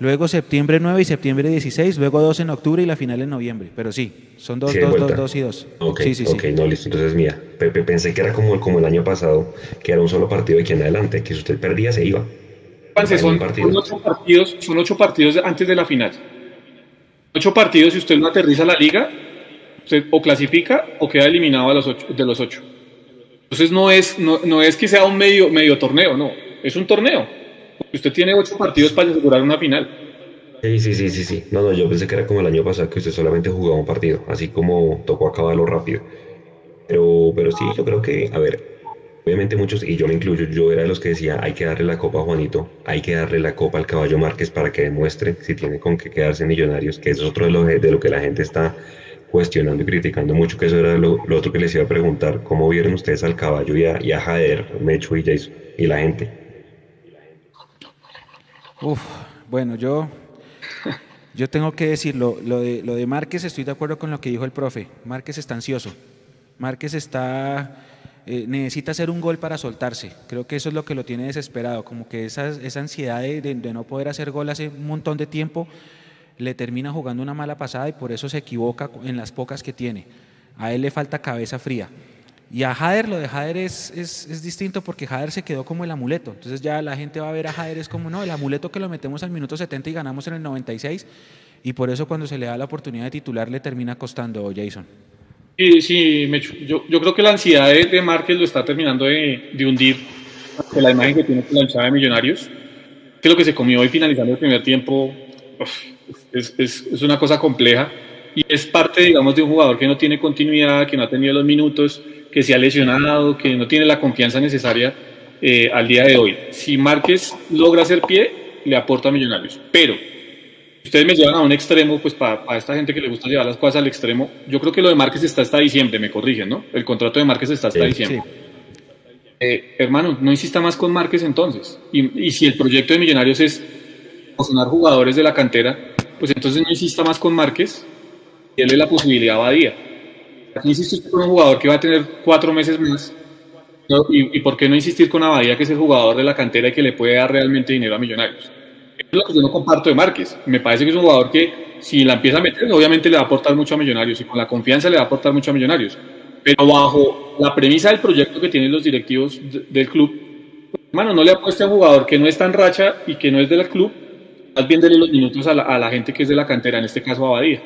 Luego septiembre 9 y septiembre 16, luego 2 en octubre y la final en noviembre. Pero sí, son 2, 2, 2, 2 y 2. Ok, sí, sí, ok, no, listo, entonces mía. Pepe, pensé que era como, como el año pasado, que era un solo partido de aquí en adelante, que si usted perdía se iba. Son, son, ocho partidos, son ocho partidos antes de la final. Ocho partidos, si usted no aterriza la liga, usted o clasifica o queda eliminado de los ocho. De los ocho. Entonces no es, no, no es que sea un medio, medio torneo, no, es un torneo. Usted tiene ocho partidos para asegurar una final. Sí, sí, sí, sí, sí. No, no, yo pensé que era como el año pasado, que usted solamente jugaba un partido, así como tocó acabarlo rápido. Pero, pero sí, yo creo que, a ver, obviamente muchos, y yo me incluyo, yo era de los que decía, hay que darle la copa a Juanito, hay que darle la copa al caballo Márquez para que demuestre si tiene con qué quedarse millonarios, que eso es otro de lo, de lo que la gente está cuestionando y criticando mucho, que eso era lo, otro que les iba a preguntar, ¿cómo vieron ustedes al caballo y a, y a Jader, Mecho y Jason y la gente? Uf, bueno, yo, yo tengo que decir, lo, de, lo de Márquez estoy de acuerdo con lo que dijo el profe, Márquez está ansioso, Márquez está... Eh, necesita hacer un gol para soltarse. Creo que eso es lo que lo tiene desesperado, como que esa, esa ansiedad de, de, no poder hacer gol hace un montón de tiempo le termina jugando una mala pasada y por eso se equivoca en las pocas que tiene. A él le falta cabeza fría. Y a Jader, lo de Jader es, es, distinto porque Jader se quedó como el amuleto. Entonces ya la gente va a ver a Jader es como, no, el amuleto que lo metemos al minuto 70 y ganamos en el 96. Y por eso cuando se le da la oportunidad de titular le termina costando Jason. Sí, sí, yo, yo creo que la ansiedad de, de Márquez lo está terminando de, de hundir. La imagen que tiene con la hinchada de Millonarios, que lo que se comió hoy finalizando el primer tiempo, es, es, es, una cosa compleja y es parte, digamos, de un jugador que no tiene continuidad, que no ha tenido los minutos, que se ha lesionado, que no tiene la confianza necesaria eh, al día de hoy. Si Márquez logra hacer pie, le aporta a Millonarios. Pero, ustedes me llevan a un extremo, pues para, para, esta gente que le gusta llevar las cosas al extremo, yo creo que lo de Márquez está hasta diciembre, me corrigen, ¿no? El contrato de Márquez está hasta diciembre. Eh, hermano, no insista más con Márquez entonces. Y, y si el proyecto de Millonarios es posicionar jugadores de la cantera, pues entonces no insista más con Márquez y déle la posibilidad a Badía. Aquí insiste con un jugador que va a tener cuatro meses más. ¿Y, ¿Y por qué no insistir con Abadía, que es el jugador de la cantera y que le puede dar realmente dinero a Millonarios? Es lo que yo no comparto de Márquez. Me parece que es un jugador que, si la empieza a meter, obviamente le va a aportar mucho a Millonarios y con la confianza le va a aportar mucho a Millonarios. Pero bajo la premisa del proyecto que tienen los directivos del club, hermano, no le apueste a un jugador que no está en racha y que no es del club, más bien dele los minutos a la, a la gente que es de la cantera, en este caso Abadía.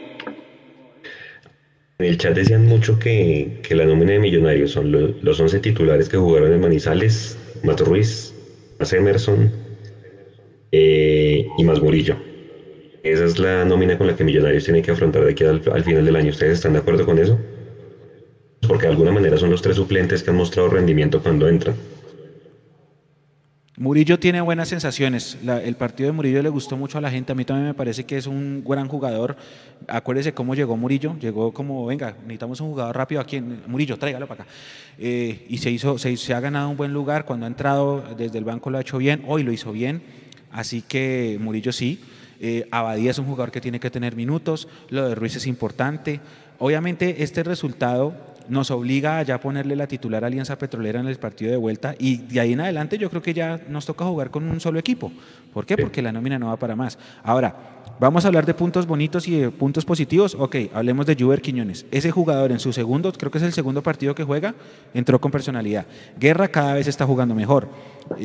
En el chat decían mucho que, que la nómina de Millonarios son lo- los 11 titulares que jugaron en Manizales, más Ruiz, más Emerson eh, y más Murillo. Esa es la nómina con la que Millonarios tiene que afrontar de aquí al, al final del año. ¿Ustedes están de acuerdo con eso? Porque de alguna manera son los tres suplentes que han mostrado rendimiento cuando entran. Murillo tiene buenas sensaciones. El partido de Murillo le gustó mucho a la gente. A mí también me parece que es un gran jugador. Acuérdese cómo llegó Murillo. Llegó como, venga, necesitamos un jugador rápido aquí. En, Murillo, tráigalo para acá. Eh, y se, hizo, se ha ganado un buen lugar. Cuando ha entrado desde el banco lo ha hecho bien. Hoy lo hizo bien. Así que Murillo sí. Eh, Abadía es un jugador que tiene que tener minutos. Lo de Ruiz es importante. Obviamente este resultado nos obliga a ya ponerle la titular a Alianza Petrolera en el partido de vuelta y de ahí en adelante yo creo que ya nos toca jugar con un solo equipo. ¿Por qué? Porque la nómina no va para más. Ahora, vamos a hablar de puntos bonitos y de puntos positivos. Ok, hablemos de Juber Quiñones. Ese jugador en su segundo, creo que es el segundo partido que juega, entró con personalidad. Guerra cada vez está jugando mejor.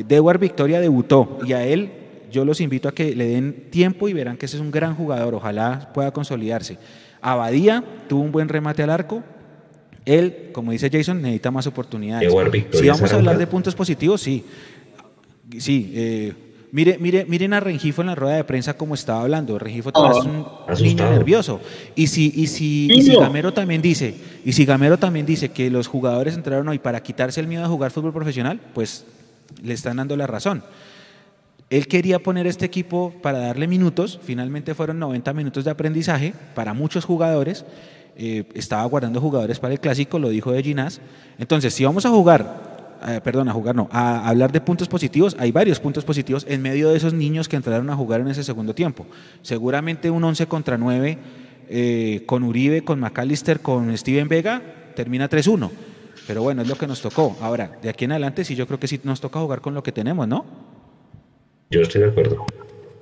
Dewar Victoria debutó y a él yo los invito a que le den tiempo y verán que ese es un gran jugador. Ojalá pueda consolidarse. Abadía tuvo un buen remate al arco, él, como dice Jason, necesita más oportunidades. Si vamos a hablar de puntos positivos, sí. Sí, eh, mire, mire, miren a Rengifo en la rueda de prensa como estaba hablando. Rengifo todavía es un niño Asustado. nervioso. Y si, y si, y si Niño. Gamero también dice, y si Gamero también dice que los jugadores entraron hoy para quitarse el miedo a jugar fútbol profesional, pues le están dando la razón. Él quería poner este equipo para darle minutos, finalmente fueron 90 minutos de aprendizaje para muchos jugadores, eh, estaba guardando jugadores para el clásico, lo dijo de Ginás. Entonces, si vamos a jugar, eh, perdón, a jugar no, a hablar de puntos positivos, hay varios puntos positivos en medio de esos niños que entraron a jugar en ese segundo tiempo. Seguramente un 11 contra 9 eh, con Uribe, con McAllister, con Steven Vega, termina 3-1. Pero bueno, es lo que nos tocó. Ahora, de aquí en adelante sí yo creo que sí nos toca jugar con lo que tenemos, ¿no? Yo estoy de acuerdo.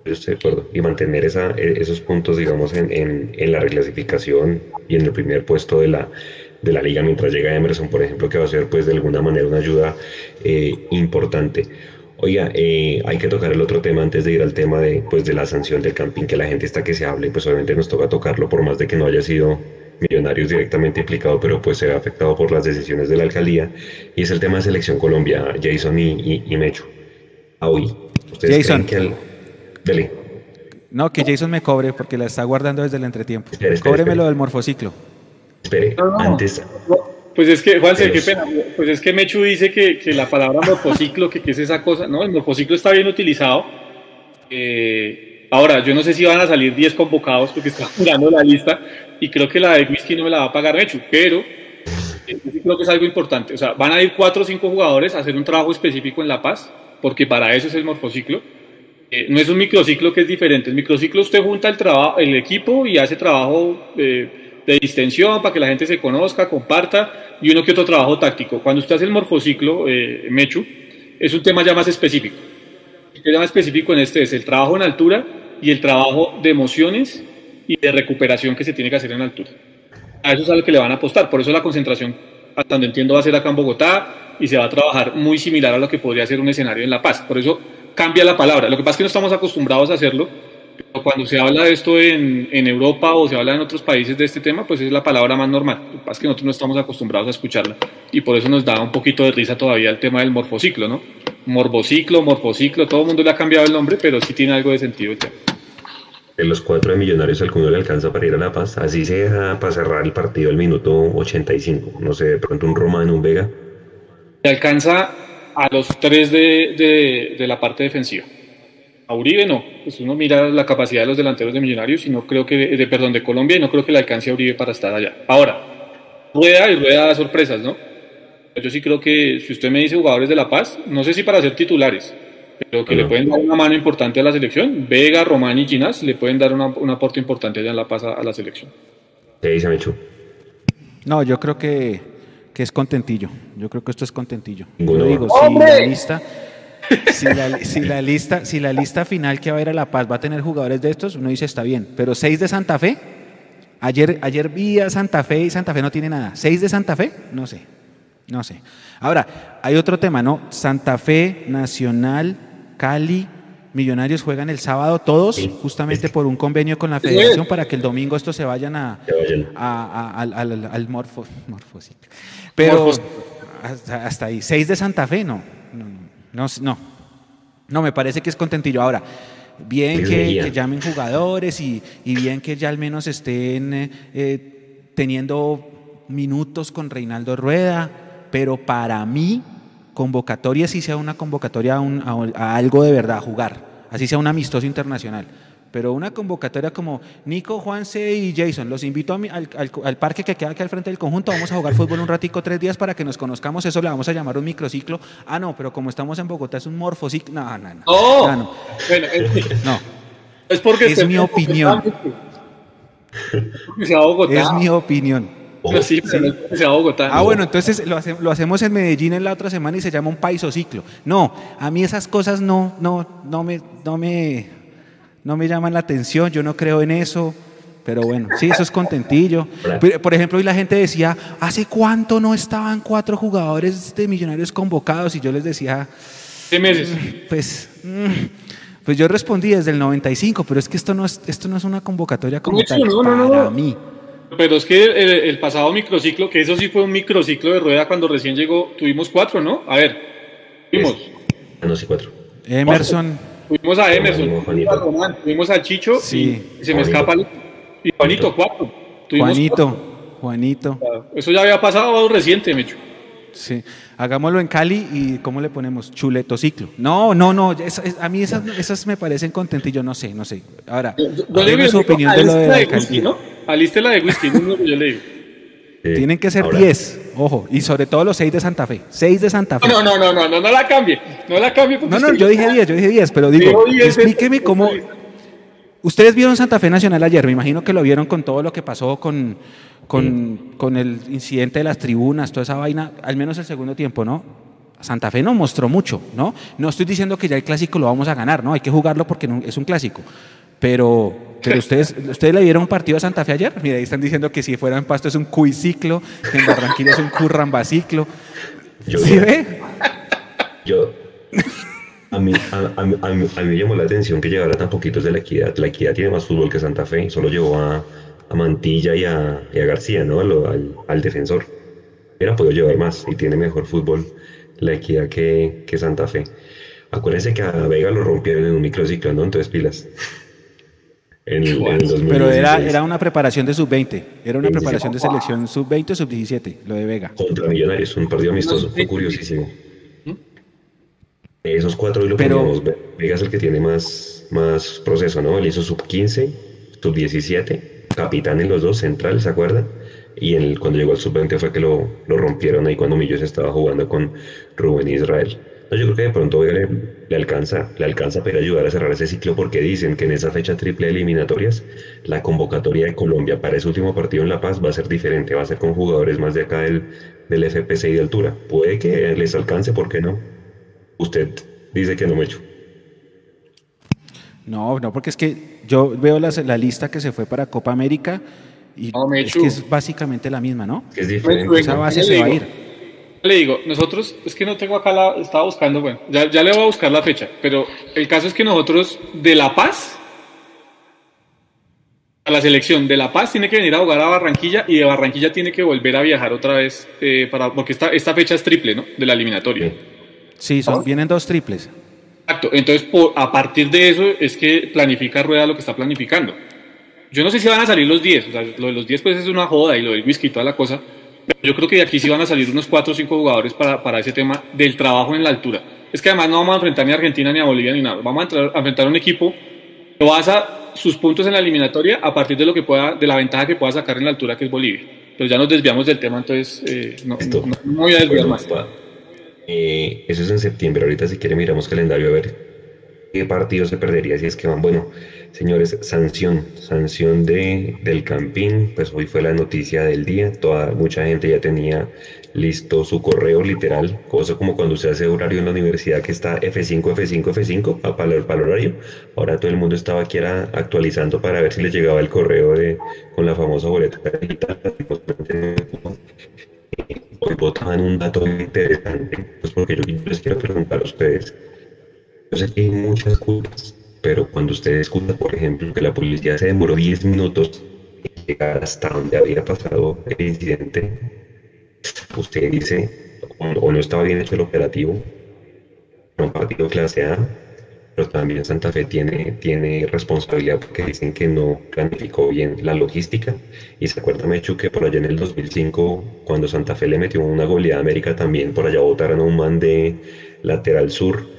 Yo estoy de acuerdo. Y mantener esa, e- esos puntos, digamos, en, en, en la reclasificación y en el primer puesto de la, de la liga mientras llega Emerson, por ejemplo, que va a ser, pues, de alguna manera una ayuda eh, importante. Oiga, eh, hay que tocar el otro tema antes de ir al tema de, pues, de la sanción del camping, que la gente está que se hable, pues obviamente nos toca tocarlo, por más de que no haya sido Millonarios directamente implicado, pero pues se ve afectado por las decisiones de la alcaldía, y es el tema de Selección Colombia, Jason y, y, y Mecho. A hoy, ¿ustedes Jason. creen que el... Dele. No, que Jason me cobre porque la está guardando desde el entretiempo. Espere, espere, Cóbremelo espere. del morfociclo. Espere, No, no. antes, Pues es que, Juanse, qué pena. Pues es que Mechu dice que, que la palabra morfociclo, que qué es esa cosa. No, el morfociclo está bien utilizado. Eh, ahora, yo no sé si van a salir 10 convocados porque está mirando la lista y creo que la de whisky no me la va a pagar Mechu, pero eh, yo sí creo que es algo importante. O sea, van a ir 4 o 5 jugadores a hacer un trabajo específico en La Paz, porque para eso es el morfociclo. Eh, no es un microciclo que es diferente. El microciclo usted junta el, trabajo, el equipo y hace trabajo eh, de distensión para que la gente se conozca, comparta y uno que otro trabajo táctico. Cuando usted hace el morfociclo, eh, Mechu, es un tema ya más específico. El tema específico en este es el trabajo en altura y el trabajo de emociones y de recuperación que se tiene que hacer en altura. A eso es a lo que le van a apostar. Por eso la concentración, hasta donde entiendo, va a ser acá en Bogotá y se va a trabajar muy similar a lo que podría ser un escenario en La Paz. Por eso cambia la palabra. Lo que pasa es que no estamos acostumbrados a hacerlo. Pero cuando se habla de esto en, en Europa o se habla en otros países de este tema, pues es la palabra más normal. Lo que pasa es que nosotros no estamos acostumbrados a escucharla. Y por eso nos da un poquito de risa todavía el tema del morfociclo, ¿no? Morbociclo, morfociclo, todo el mundo le ha cambiado el nombre, pero sí tiene algo de sentido el tema. de los cuatro de Millonarios, alguno le alcanza para ir a La Paz. Así se deja para cerrar el partido al minuto 85. No sé, de pronto un Román, un Vega. Le alcanza a los tres de, de, de la parte defensiva. A Uribe no, pues uno mira la capacidad de los delanteros de Millonarios y no creo que, de, perdón, de Colombia y no creo que le alcance a Uribe para estar allá. Ahora, Rueda y Rueda da sorpresas, ¿no? Yo sí creo que si usted me dice jugadores de La Paz, no sé si para ser titulares, pero que le pueden dar una mano importante a la selección, Vega, Román y Ginás le pueden dar una, un aporte importante allá en La Paz a, a la selección. ¿Qué dice Mechu? No, yo creo que, que es contentillo. Yo creo que esto es contentillo. Bueno. Yo digo, si la lista, si la, si la lista, si la lista final que va a ir a La Paz va a tener jugadores de estos, uno dice está bien. Pero seis de Santa Fe, ayer, ayer vi a Santa Fe y Santa Fe no tiene nada. ¿Seis de Santa Fe? No sé. No sé. Ahora, hay otro tema, ¿no? Santa Fe, Nacional, Cali, Millonarios juegan el sábado todos, Sí. justamente por un convenio con la federación para que el domingo estos se vayan a, al, al, al morfo, morfociclo. Pero hasta, hasta ahí. Seis de Santa Fe, no. No, no, no, me parece que es contentillo. Ahora, bien Es que, llamen jugadores y, y bien que ya al menos estén eh, eh, teniendo minutos con Reinaldo Rueda, pero para mí, convocatoria sí sea una convocatoria a, un- a algo de verdad, a jugar, así sea un amistoso internacional. Pero una convocatoria como Nico, Juanse y Jason, los invito a mi- al, al- al parque que queda aquí al frente del conjunto, vamos a jugar fútbol un ratico, tres días para que nos conozcamos, eso le vamos a llamar un microciclo. Ah, no, pero como estamos en Bogotá es un morfociclo. No, no, no. ¡No! No, no. Bueno, es, no. es porque Es mi opinión. Porque sea Bogotá. Es mi opinión. Sí, pero porque sea Bogotá. Ah, bueno, entonces lo, hace- lo hacemos en Medellín en la otra semana y se llama un paisociclo. No, a mí esas cosas no, no, no me, no me, no me llaman la atención, yo no creo en eso. Pero bueno, sí, eso es contentillo. Por por ejemplo, hoy la gente decía, ¿hace cuánto no estaban cuatro jugadores de millonarios convocados? Y yo les decía, Seis meses. pues, mm, pues yo respondí desde el 95, pero es que esto no es, esto no es una convocatoria como tal no, no, no. para mí. Pero es que el, el pasado microciclo, que eso sí fue un microciclo de rueda cuando recién llegó, tuvimos cuatro, ¿no? A ver, tuvimos. Ah, no, sí, cuatro. Emerson, Tuvimos a Emerson, Tuvimos a Román, tuvimos a Chicho Sí. y, se me escapa el- y Juanito, cuatro. Tuvimos Juanito, Juanito. Eso ya había pasado reciente, Mecho. Sí, hagámoslo en Cali y ¿cómo le ponemos? Chuletociclo. No, no, no, es- es- a mí esas, esas me parecen contentillo, no sé, no sé. Ahora, le digo, su opinión de lo de la de whisky. ¿no? Alístela de whisky, no yo le digo. Sí. Tienen que ser Ahora, 10, ojo, y sobre todo los 6 de Santa Fe. 6 de Santa Fe. No, no, no, no, no, no la cambie. No la cambie porque No, no, yo dije 10, yo dije 10, pero digo, Dijo 10, explíqueme cómo... Ustedes vieron Santa Fe Nacional ayer, me imagino que lo vieron con todo lo que pasó con, con, con el incidente de las tribunas, toda esa vaina, al menos el segundo tiempo, ¿no? Santa Fe no mostró mucho, ¿no? No estoy diciendo que ya el clásico lo vamos a ganar, ¿no? Hay que jugarlo porque es un clásico. Pero, pero ustedes, ¿ustedes le dieron un partido a Santa Fe ayer? Mira, ahí están diciendo que si fuera en Pasto es un cuiciclo, que en Barranquilla es un currambaciclo. Yo ¿Sí ve? Yo, a mí, a, a mí- a mí- a mí me llamó la atención que llevara tan poquitos de la equidad. La equidad tiene más fútbol que Santa Fe, solo llevó a, a Mantilla y a, y a García, ¿no? Al, al, al defensor. Hubiera podido llevar más y tiene mejor fútbol la equidad que, que Santa Fe. Acuérdense que a Vega lo rompieron en un microciclo, ¿no? Entonces pilas. En, el- en el 2016. Pero era, era una preparación de sub-20, era una preparación de selección sub-20 o sub-17, lo de Vega. Contra Millonarios, un partido amistoso, fue curiosísimo. Esos cuatro hoy lo Pero- poníamos, Ve- Vega es el que tiene más, más proceso, ¿no? Él hizo sub 15, sub 17, capitán en los dos, central, ¿se acuerdan? Y en el- cuando llegó al sub 20 fue que lo, lo rompieron ahí cuando Millos estaba jugando con Rubén Israel. No, yo creo que de pronto Vega le, le alcanza, le alcanza para ayudar a cerrar ese ciclo porque dicen que en esa fecha triple de eliminatorias la convocatoria de Colombia para ese último partido en La Paz va a ser diferente, va a ser con jugadores más de acá del, del FPC y de altura. Puede que les alcance, ¿por qué no? Usted dice que no me echo. No, no, porque es que yo veo las- la lista que se fue para Copa América y No, es Mechu. que es básicamente la misma, ¿no? Que es diferente. Pues, Esa base se va a ir. Le digo, nosotros, es que no tengo acá la, estaba buscando, bueno, ya, ya le voy a buscar la fecha, pero el caso es que nosotros de La Paz a la selección de La Paz tiene que venir a jugar a Barranquilla y de Barranquilla tiene que volver a viajar otra vez, eh, para, porque esta, esta fecha es triple, ¿no? De la eliminatoria. Sí, son, vienen dos triples. Exacto, entonces por, a partir de eso es que planifica Rueda lo que está planificando. Yo no sé si van a salir los 10, o sea, lo de los 10 pues es una joda y lo del whisky y toda la cosa, pero yo creo que de aquí sí van a salir unos 4 o 5 jugadores para, para ese tema del trabajo en la altura. Es que además no vamos a enfrentar ni a Argentina ni a Bolivia ni nada, vamos a, entrar- a enfrentar un equipo que basa sus puntos en la eliminatoria a partir de lo que pueda, de la ventaja que pueda sacar en la altura que es Bolivia. pero ya nos desviamos del tema, entonces eh, no, voy a desviar más. Eh, eso es en septiembre, ahorita si quiere miramos calendario a ver qué partido se perdería si es que van. Bueno, señores, sanción, sanción de, del Campín, pues hoy fue la noticia del día, toda, mucha gente ya tenía listo su correo literal, cosa como cuando usted hace horario en la universidad que está F5, F5, F5 para el, para el horario. Ahora todo el mundo estaba aquí actualizando para ver si le llegaba el correo de, con la famosa boleta digital. Hoy votaban un dato interesante, pues porque yo les quiero preguntar a ustedes. Yo sé que hay muchas culpas, pero cuando usted escucha, por ejemplo, que la policía se demoró 10 minutos en llegar hasta donde había pasado el incidente, usted dice, o no estaba bien hecho el operativo, un partido clase A, pero también Santa Fe tiene, tiene responsabilidad porque dicen que no planificó bien la logística. Y se acuerda, Mechu, que por allá en el 2005, cuando Santa Fe le metió una goleada a América, también por allá votaron a un man de lateral sur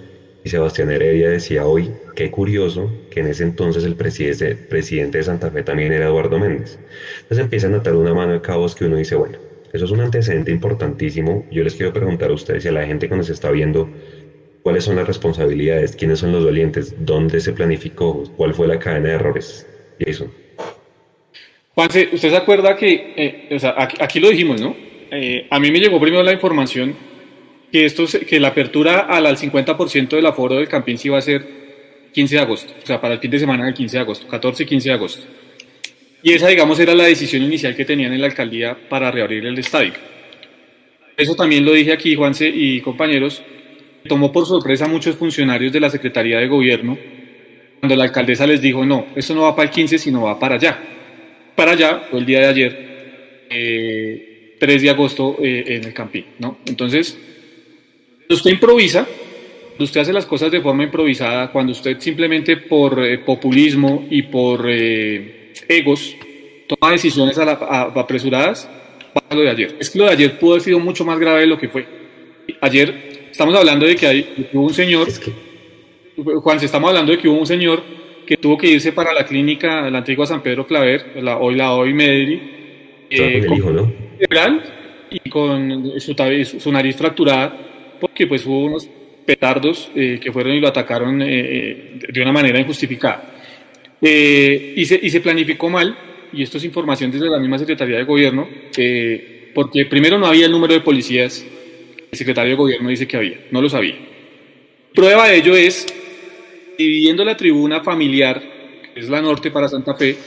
y Sebastián Heredia decía hoy, qué curioso que en ese entonces el presidente, presidente de Santa Fe también era Eduardo Méndez. Entonces empiezan a atar una mano de cabos que uno dice, bueno, eso es un antecedente importantísimo. Yo les quiero preguntar a ustedes y a la gente que nos está viendo, ¿cuáles son las responsabilidades? ¿Quiénes son los dolientes? ¿Dónde se planificó? ¿Cuál fue la cadena de errores? Jason. Juanse, ¿usted se acuerda que, eh, o sea, aquí, lo dijimos, ¿no? Eh, a mí me llegó primero la información que, esto, que la apertura al, al 50% del aforo del Campín sí va a ser 15 de agosto, o sea, para el fin de semana del 15 de agosto, 14 y 15 de agosto. Y esa, digamos, era la decisión inicial que tenían en la alcaldía para reabrir el estadio. Eso también lo dije aquí, Juanse y compañeros, tomó por sorpresa a muchos funcionarios de la Secretaría de Gobierno cuando la alcaldesa les dijo, no, esto no va para el 15, sino va para allá. Para allá fue el día de ayer, eh, 3 de agosto, eh, en el Campín, ¿no? Entonces, usted improvisa, usted hace las cosas de forma improvisada, cuando usted simplemente por eh, populismo y por eh, egos toma decisiones apresuradas, pasa lo de ayer. Es que lo de ayer pudo haber sido mucho más grave de lo que fue. Ayer estamos hablando de que, hay, hubo un señor, Juan, estamos hablando de que hubo un señor que tuvo que irse para la clínica, la antigua San Pedro Claver, la, hoy la hoy Medellín, eh, ¿no? y con su, su nariz fracturada porque pues hubo unos petardos eh, que fueron y lo atacaron eh, eh, de una manera injustificada. y, se, y se planificó mal, y esto es información desde la misma Secretaría de Gobierno, porque primero no había el número de policías el secretario de Gobierno dice que había, no lo sabía. Prueba de ello es, dividiendo la tribuna familiar, que es la norte para Santa Fe,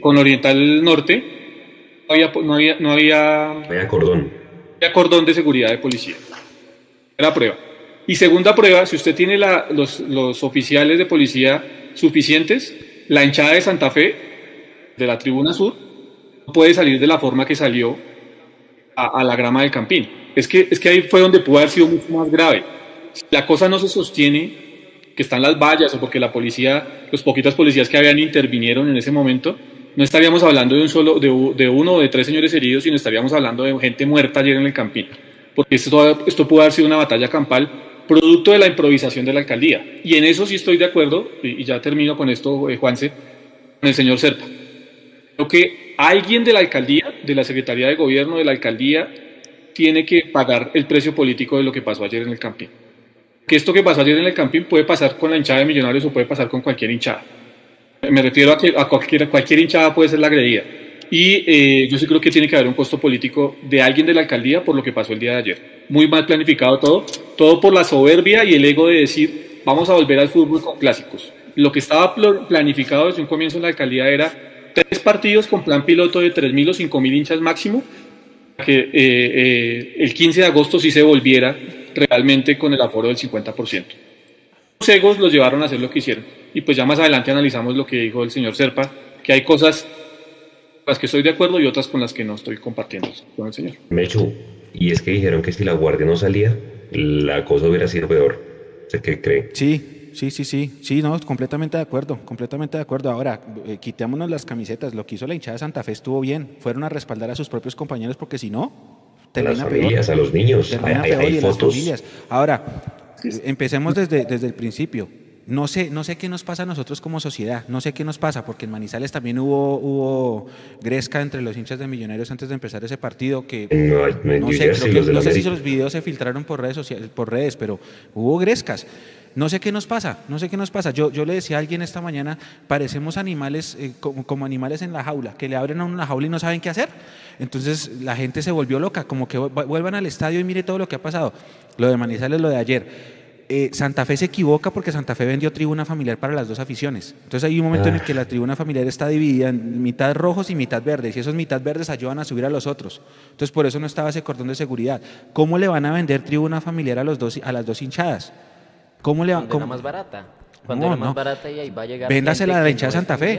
con Oriental Norte, no había, no había, no había, había cordón. Había cordón de seguridad de policía. La prueba. Y segunda prueba, si usted tiene los, oficiales de policía suficientes, la hinchada de Santa Fe, de la tribuna sur, no puede salir de la forma que salió a, la grama del Campín. Es que, es que ahí fue donde pudo haber sido mucho más grave. Si la cosa no se sostiene, que están las vallas o porque la policía, los poquitos policías que habían intervinieron en ese momento, no estaríamos hablando de un solo, de, uno o de tres señores heridos, sino estaríamos hablando de gente muerta ayer en el Campín porque esto, esto pudo haber sido una batalla campal producto de la improvisación de la alcaldía. Y en eso sí estoy de acuerdo, y ya termino con esto, eh, Juanse, con el señor Serpa. Creo que alguien de la alcaldía, de la Secretaría de Gobierno, de la alcaldía, tiene que pagar el precio político de lo que pasó ayer en el Campín. Que esto que pasó ayer en el Campín puede pasar con la hinchada de Millonarios o puede pasar con cualquier hinchada. Me refiero a que a cualquier, cualquier hinchada puede ser la agredida. Y eh, yo sí creo que tiene que haber un costo político de alguien de la alcaldía por lo que pasó el día de ayer. Muy mal planificado todo, todo por la soberbia y el ego de decir, vamos a volver al fútbol con clásicos. Lo que estaba planificado desde un comienzo en la alcaldía era tres partidos con plan piloto de 3.000 o 5.000 hinchas máximo, que eh, eh, el 15 de agosto sí se volviera realmente con el aforo del 50%. Los egos los llevaron a hacer lo que hicieron. Y pues ya más adelante analizamos lo que dijo el señor Serpa, que hay cosas las que estoy de acuerdo y otras con las que no estoy compartiendo con el señor. Mechu, y es que dijeron que si la guardia no salía, la cosa hubiera sido peor. qué cree? Sí, sí, sí, sí, sí, no, completamente de acuerdo, completamente de acuerdo. Ahora, eh, quitémonos las camisetas, lo que hizo la hinchada de Santa Fe estuvo bien, fueron a respaldar a sus propios compañeros porque si no, a las familias, a los niños, hay, fotos. Ahora, empecemos desde, desde el principio. no sé, no sé qué nos pasa a nosotros como sociedad, no sé qué nos pasa, porque en Manizales también hubo, hubo gresca entre los hinchas de Millonarios antes de empezar ese partido, que no, sé, no sé si los videos se filtraron por redes, sociales, por redes, pero hubo grescas. No sé qué nos pasa, no sé qué nos pasa. Yo, yo le decía a alguien esta mañana, parecemos animales, eh, como, animales en la jaula, que le abren a uno la jaula y no saben qué hacer. Entonces la gente se volvió loca, como que vuelvan al estadio y mire todo lo que ha pasado. Lo de Manizales, lo de ayer. Eh, Santa Fe se equivoca porque Santa Fe vendió tribuna familiar para las dos aficiones. Entonces hay un momento en el que la tribuna familiar está dividida en mitad rojos y mitad verdes, y esos mitad verdes ayudan a subir a los otros. Entonces por eso no estaba ese cordón de seguridad. ¿Cómo le van a vender tribuna familiar a, los dos, a las dos hinchadas? ¿Cómo le va, cómo? más barata. Cuando no, más barata y ahí va a llegar. Véndasela a la hinchada de Santa Fe.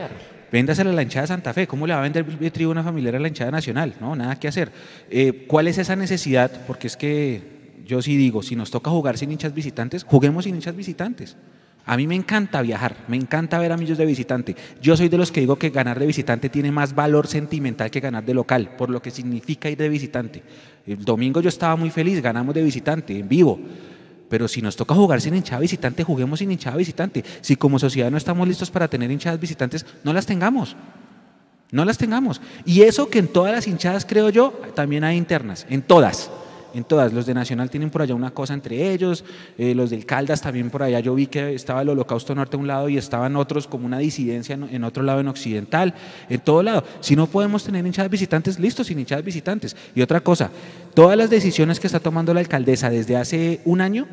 Véndasela a la hinchada de Santa Fe. ¿Cómo le va a vender tribuna familiar a la hinchada nacional? No, nada que hacer. Eh, ¿Cuál es esa necesidad? Porque es que yo sí digo, si nos toca jugar sin hinchas visitantes, juguemos sin hinchas visitantes. A mí me encanta viajar, me encanta ver a millos de visitante. Yo soy de los que digo que ganar de visitante tiene más valor sentimental que ganar de local, por lo que significa ir de visitante. El domingo yo estaba muy feliz, ganamos de visitante, en vivo. Pero si nos toca jugar sin hinchada visitante, juguemos sin hinchada visitante. Si como sociedad no estamos listos para tener hinchadas visitantes, no las tengamos. No las tengamos. Y eso que en todas las hinchadas, creo yo, también hay internas, en todas en todas. Los de Nacional tienen por allá una cosa entre ellos, eh, los del Caldas también por allá. Yo vi que estaba el Holocausto Norte a un lado y estaban otros como una disidencia en, otro lado, en Occidental, en todo lado. Si no podemos tener hinchadas visitantes, listo, sin hinchadas visitantes. Y otra cosa, todas las decisiones que está tomando la alcaldesa desde hace un año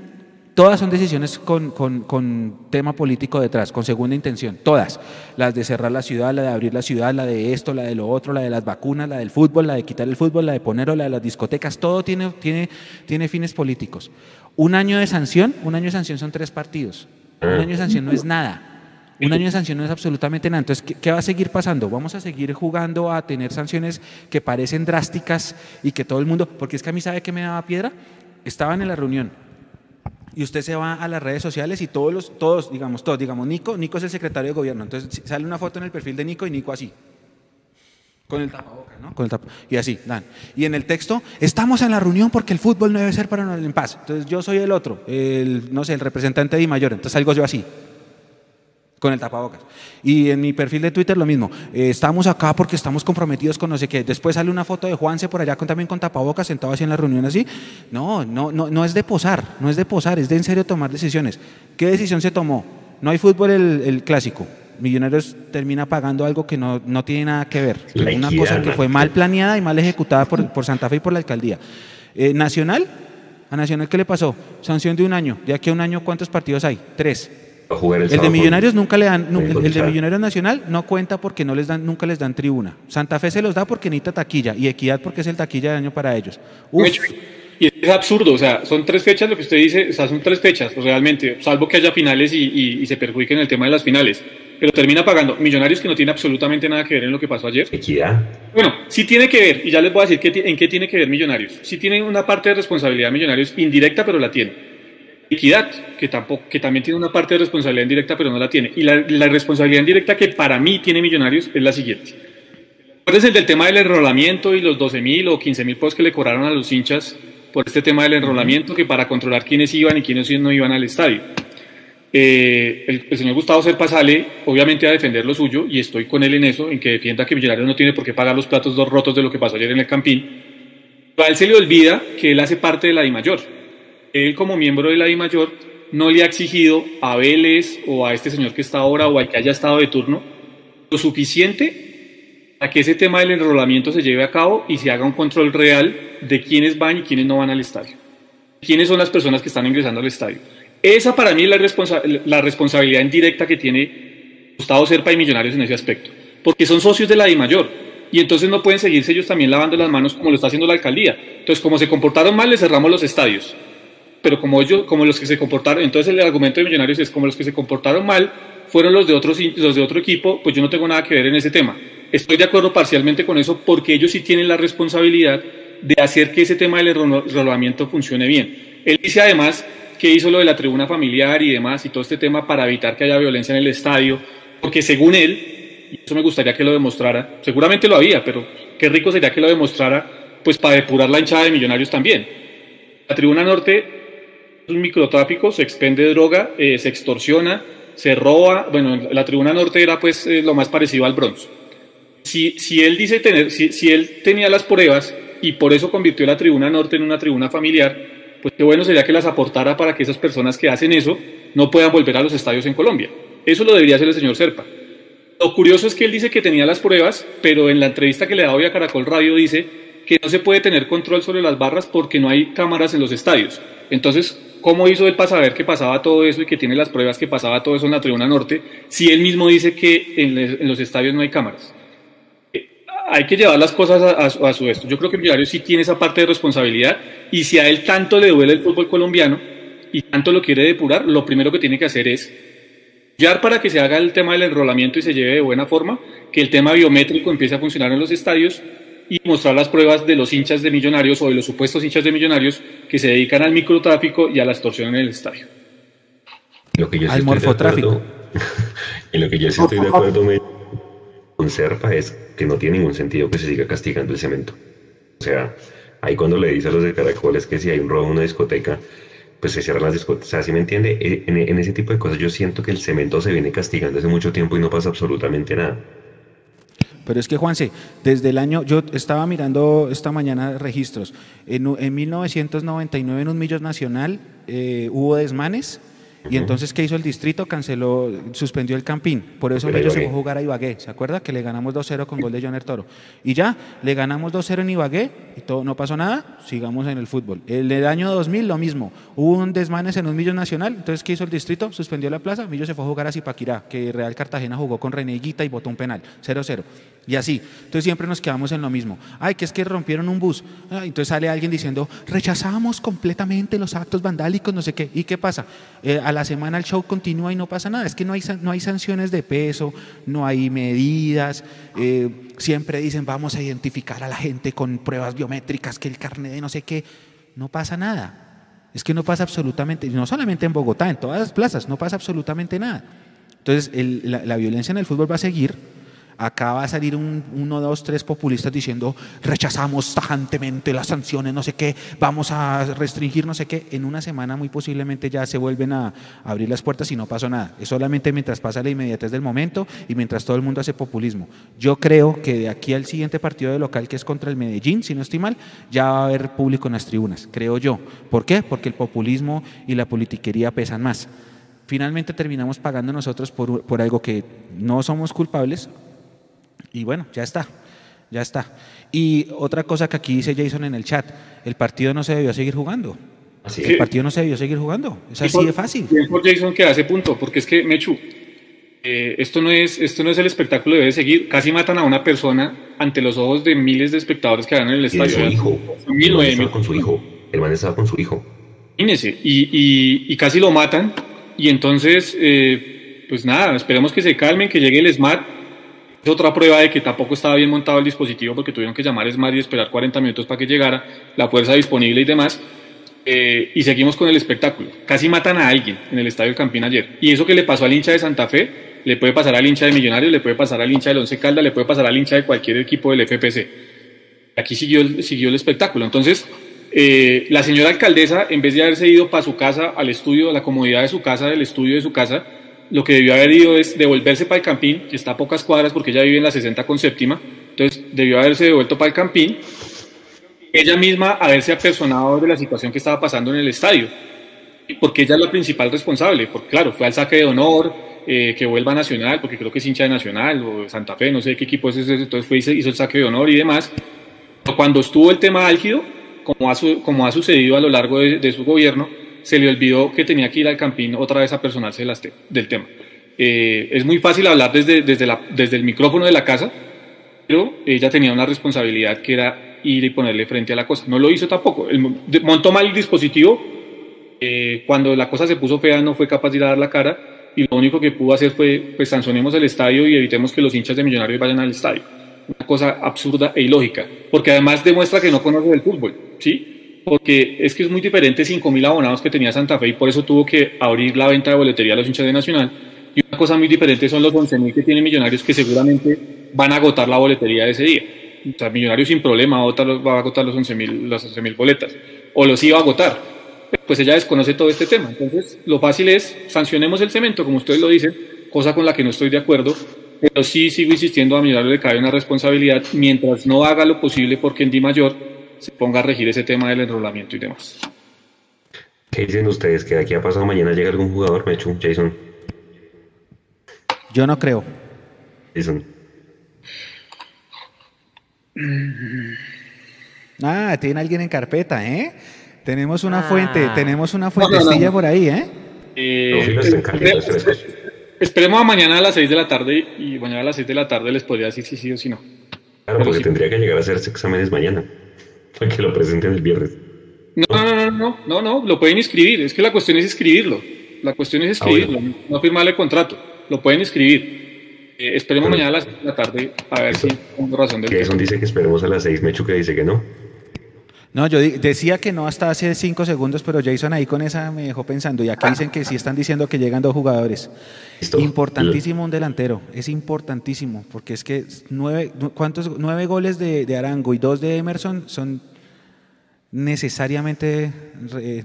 Todas son decisiones con, tema político detrás, con segunda intención, todas. Las de cerrar la ciudad, la de abrir la ciudad, la de esto, la de lo otro, la de las vacunas, la del fútbol, la de quitar el fútbol, la de ponerlo, la de las discotecas, todo tiene, tiene, tiene fines políticos. Un año de sanción, un año de sanción son tres partidos. Un año de sanción no es nada. Un año de sanción no es absolutamente nada. Entonces, ¿qué, ¿qué, va a seguir pasando? Vamos a seguir jugando a tener sanciones que parecen drásticas y que todo el mundo, porque es que a mí sabe que me daba piedra, estaban en la reunión, y usted se va a las redes sociales y todos los, todos, digamos, todos, digamos, Nico, Nico es el secretario de gobierno, entonces sale una foto en el perfil de Nico y Nico así, con el tapabocas, ¿no? Con el y así, dan. Y en el texto, estamos en la reunión porque el fútbol no debe ser para en paz. Entonces yo soy el otro, el, no sé, el representante de mayor, entonces salgo yo así, con el tapabocas. Y en mi perfil de Twitter lo mismo. Eh, estamos acá porque estamos comprometidos con no sé qué. Después sale una foto de Juanse por allá con, también con tapabocas, sentado así en la reunión así. No, no, no, no es de posar, no es de posar, es de en serio tomar decisiones. ¿Qué decisión se tomó? No hay fútbol el, clásico. Millonarios termina pagando algo que no, no tiene nada que ver. una cosa que fue mal planeada y mal ejecutada por, por Santa Fe y por la alcaldía. Eh, Nacional, a Nacional, ¿qué le pasó? Sanción de un año. De aquí a un año, ¿cuántos partidos hay? Tres el, de Millonarios nunca le dan, el, de Millonarios Nacional no cuenta porque no les dan, nunca les dan tribuna. Santa Fe se los da porque necesita taquilla y Equidad porque es el taquilla de año para ellos. Y es absurdo, o sea, son tres fechas lo que usted dice, o sea, son tres fechas realmente, salvo que haya finales y, se perjudiquen el tema de las finales. Pero termina pagando Millonarios que no tiene absolutamente nada que ver en lo que pasó ayer. Equidad. Bueno, sí tiene que ver, y ya les voy a decir en qué tiene que ver Millonarios. Sí tiene una parte de responsabilidad Millonarios indirecta, pero la tiene equidad, que, tampoco, también tiene una parte de responsabilidad indirecta, pero no la tiene. Y la, responsabilidad indirecta que para mí tiene Millonarios es la siguiente. el del tema del enrolamiento y los 12.000 o 15.000 posts que le cobraron a los hinchas por este tema del enrolamiento, que para controlar quiénes iban y quiénes no iban al estadio. Eh, el, señor Gustavo Serpa sale, obviamente, a defender lo suyo, y estoy con él en eso, en que defienda que Millonarios no tiene por qué pagar los platos dos rotos de lo que pasó ayer en el Campín. a él se le olvida que él hace parte de la I mayor él como miembro de la I Mayor no le ha exigido a Vélez o a este señor que está ahora o al que haya estado de turno lo suficiente para que ese tema del enrolamiento se lleve a cabo y se haga un control real de quiénes van y quiénes no van al estadio. Quiénes son las personas que están ingresando al estadio. Esa para mí es la, responsabilidad indirecta que tiene Gustavo Serpa y Millonarios en ese aspecto. Porque son socios de la I Mayor y entonces no pueden seguirse ellos también lavando las manos como lo está haciendo la alcaldía. Entonces, como se comportaron mal, les cerramos los estadios pero como ellos, como los que se comportaron, entonces el argumento de Millonarios es como los que se comportaron mal fueron los de otros los de otro equipo, pues yo no tengo nada que ver en ese tema. Estoy de acuerdo parcialmente con eso porque ellos sí tienen la responsabilidad de hacer que ese tema del enrolamiento funcione bien. Él dice además que hizo lo de la tribuna familiar y demás y todo este tema para evitar que haya violencia en el estadio, porque según él, y eso me gustaría que lo demostrara, seguramente lo había, pero qué rico sería que lo demostrara, pues para depurar la hinchada de millonarios también. La tribuna norte un microtráfico, se expende droga, eh, se extorsiona, se roba, bueno, la tribuna norte era pues eh, lo más parecido al bronce. Si, si él dice tener, si, si él tenía las pruebas y por eso convirtió la tribuna norte en una tribuna familiar, pues qué bueno sería que las aportara para que esas personas que hacen eso no puedan volver a los estadios en Colombia. Eso lo debería hacer el señor Serpa. Lo curioso es que él dice que tenía las pruebas, pero en la entrevista que le da hoy a Caracol Radio dice que no se puede tener control sobre las barras porque no hay cámaras en los estadios. Entonces, ¿cómo hizo él para saber que pasaba todo eso y que tiene las pruebas que pasaba todo eso en la tribuna norte si él mismo dice que en, los estadios no hay cámaras? Eh, hay que llevar las cosas a, su esto. Yo creo que Millonarios sí tiene esa parte de responsabilidad y si a él tanto le duele el fútbol colombiano y tanto lo quiere depurar, lo primero que tiene que hacer es ya para que se haga el tema del enrolamiento y se lleve de buena forma, que el tema biométrico empiece a funcionar en los estadios y mostrar las pruebas de los hinchas de millonarios o de los supuestos hinchas de millonarios que se dedican al microtráfico y a la extorsión en el estadio. Lo que yo al morfotráfico. en lo que yo sí estoy de acuerdo con Serpa es que no tiene ningún sentido que se siga castigando el cemento. O sea, ahí cuando le dice a los de caracoles que si hay un robo en una discoteca, pues se cierran las discotecas. O sea, si me entiende, e, en, ese tipo de cosas yo siento que el cemento se viene castigando hace mucho tiempo y no pasa absolutamente nada. Pero es que, Juanse, desde el año, yo estaba mirando esta mañana registros, en, en 1999 en un Millos Nacional eh, hubo desmanes y entonces, ¿qué hizo el distrito? Canceló, suspendió el campín. Por eso ellos se fue a jugar a Ibagué. ¿Se acuerda? Que le ganamos 2-0 con gol de Joner Toro. Y ya, le ganamos 2-0 en Ibagué y todo, no pasó nada. Sigamos en el fútbol. El del año 2000, lo mismo. Hubo un desmanes en un Millos Nacional. Entonces, ¿qué hizo el distrito? Suspendió la plaza. Millos se fue a jugar a Zipaquirá, que Real Cartagena jugó con Reneguita y botó un penal. 0-0. Y así. Entonces siempre nos quedamos en lo mismo. Ay, que es que rompieron un bus. entonces sale alguien diciendo, rechazamos completamente los actos vandálicos, no sé qué. ¿Y qué pasa? Eh, la semana el show continúa y no pasa nada. Es que no hay, no hay sanciones de peso, no hay medidas. Eh, siempre dicen, vamos a identificar a la gente con pruebas biométricas, que el carnet de no sé qué. No pasa nada. Es que no pasa absolutamente, no solamente en Bogotá, en todas las plazas, no pasa absolutamente nada. Entonces, la violencia en el fútbol va a seguir Acá va a salir un, uno, dos, tres populistas diciendo rechazamos tajantemente las sanciones, no sé qué, vamos a restringir no sé qué. En una semana muy posiblemente ya se vuelven a abrir las puertas y no pasó nada. Es solamente mientras pasa la inmediatez del momento y mientras todo el mundo hace populismo. Yo creo que de aquí al siguiente partido de local que es contra el Medellín, si no estoy mal, ya va a haber público en las tribunas, creo yo. ¿Por qué? Porque el populismo y la politiquería pesan más finalmente terminamos pagando nosotros por, por, algo que no somos culpables y bueno, ya está, ya está. Y otra cosa que aquí dice Jason en el chat, el partido no se debió seguir jugando. Así el partido no se debió seguir jugando. Es así de fácil. por Jason que hace punto, porque es que, Mechu, eh, esto, no es, esto no es el espectáculo, debe seguir. Casi matan a una persona ante los ojos de miles de espectadores que van en el estadio. Su hijo. el con su hijo. El man estaba con su hijo. Imagínese, y, y, casi lo matan. Y entonces, eh, pues nada, esperemos que se calmen, que llegue el SMART es otra prueba de que tampoco estaba bien montado el dispositivo porque tuvieron que llamar Smart y esperar 40 minutos para que llegara, la fuerza disponible y demás. Eh, y seguimos con el espectáculo. Casi matan a alguien en el Estadio Campín ayer. Y eso que le pasó al hincha de Santa Fe, le puede pasar al hincha de Millonarios, le puede pasar al hincha del Once Caldas, le puede pasar al hincha de cualquier equipo del FPC. Aquí siguió el, siguió el espectáculo. Entonces, eh, la señora alcaldesa, en vez de haberse ido para su casa, al estudio, a la comodidad de su casa, del estudio de su casa, lo que debió haber ido es devolverse para el Campín, que está a pocas cuadras porque ella vive en la 60 con séptima, entonces debió haberse devuelto para el Campín, ella misma haberse apersonado de la situación que estaba pasando en el estadio, porque ella es la principal responsable, porque claro, fue al saque de honor, eh, que vuelva a Nacional, porque creo que es hincha de Nacional o de Santa Fe, no sé qué equipo es ese, entonces fue, hizo el saque de honor y demás. Cuando estuvo el tema álgido, como ha, como ha sucedido a lo largo de su gobierno, se le olvidó que tenía que ir al campín otra vez a personarse del tema. Eh, es muy fácil hablar desde, desde, la, desde el micrófono de la casa, pero ella tenía una responsabilidad que era ir y ponerle frente a la cosa. No lo hizo tampoco. El, montó mal el dispositivo. Eh, cuando la cosa se puso fea, no fue capaz de ir dar la cara. Y lo único que pudo hacer fue: pues sancionemos el estadio y evitemos que los hinchas de Millonarios vayan al estadio. Una cosa absurda e ilógica. Porque además demuestra que no conoce el fútbol. ¿sí? Porque es que es muy diferente 5.000 abonados que tenía Santa Fe y por eso tuvo que abrir la venta de boletería a los hinchas de Nacional. Y una cosa muy diferente son los 11.000 que tienen Millonarios que seguramente van a agotar la boletería de ese día. O Millonarios sin problema va a agotar, los 11.000 los 11 boletas. O los iba a agotar. pues ella desconoce todo este tema. Entonces, lo fácil es sancionemos el cemento, como ustedes lo dicen, cosa con la que no estoy de acuerdo, pero sí sigo insistiendo a Millonarios le cae una responsabilidad mientras no haga lo posible porque en Di Mayor se ponga a regir ese tema del enrolamiento y demás. ¿Qué dicen ustedes? ¿Que de aquí a pasado mañana llega algún jugador, Mechu, Jason? Yo no creo. Jason. Ah, tiene alguien en carpeta, ¿eh? Tenemos una Ah. fuente, tenemos una No, no, fuentecilla no. por ahí, ¿eh? Eh, No, esperemos a mañana a las 6 de la tarde y mañana a las 6 de la tarde les podría decir si sí o si no. Claro, Pero porque sí. tendría que llegar a hacerse exámenes mañana. Para que lo presenten el viernes. No, no, no, no, no, no, no, lo pueden inscribir. Es que la cuestión es escribirlo. La cuestión es Ah, bueno. escribirlo, no firmarle contrato. Lo pueden escribir. Eh, esperemos Bueno. mañana a las 6 de la tarde a ver si tengo razón del Jason dice que esperemos a las seis, Mechu que dice que no. No, yo decía que no hasta hace cinco segundos, pero Jason ahí con esa me dejó pensando. Y aquí dicen que sí están diciendo que llegan dos jugadores. Listo. Importantísimo un delantero, es importantísimo, porque es que nueve, nu- ¿cuántos, nueve goles de, de Arango y dos de Emerson son necesariamente,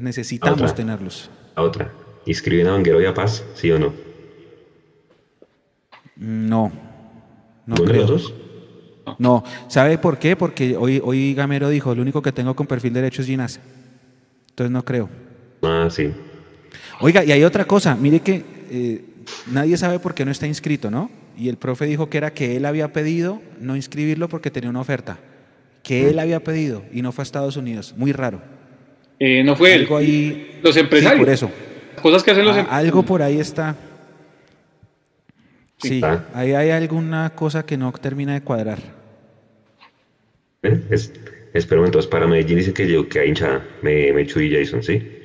necesitamos Otra. tenerlos. La otra. ¿Inscriben a Vanguero y a Paz? ¿Sí o no? No, no ¿Ninguno de creo. los dos? No, ¿sabe por qué? Porque hoy, hoy Gamero dijo, lo único que tengo con perfil derecho es Ginás. Entonces no creo. Ah, sí. Oiga, y hay otra cosa, mire que eh, nadie sabe por qué no está inscrito, ¿no? Y el profe dijo que era que él había pedido no inscribirlo porque tenía una oferta. Que él había pedido y no fue a Estados Unidos. Muy raro. Eh, no fue él. Algo ahí. Los empresarios. Sí, por eso. Cosas que hacen los Ah, empresarios. algo por ahí está. Sí, Ah. ahí hay alguna cosa que no termina de cuadrar. Es, espero entonces para Medellín dice que yo que hay hinchada. Me, Mechu y Jason, ¿sí?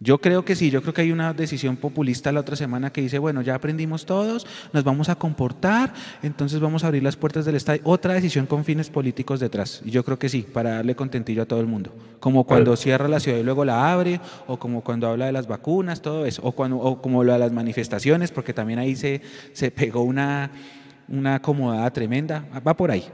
Yo creo que sí, yo creo que hay una decisión populista la otra semana que dice, bueno, ya aprendimos todos, nos vamos a comportar, entonces vamos a abrir las puertas del estadio. Otra decisión con fines políticos detrás. Y yo creo que sí, para darle contentillo a todo el mundo. Como cuando cierra la ciudad y luego la abre, o como cuando habla de las vacunas, todo eso, o, cuando, o como lo de las manifestaciones, porque también ahí se, se pegó una, una acomodada tremenda. Va por ahí.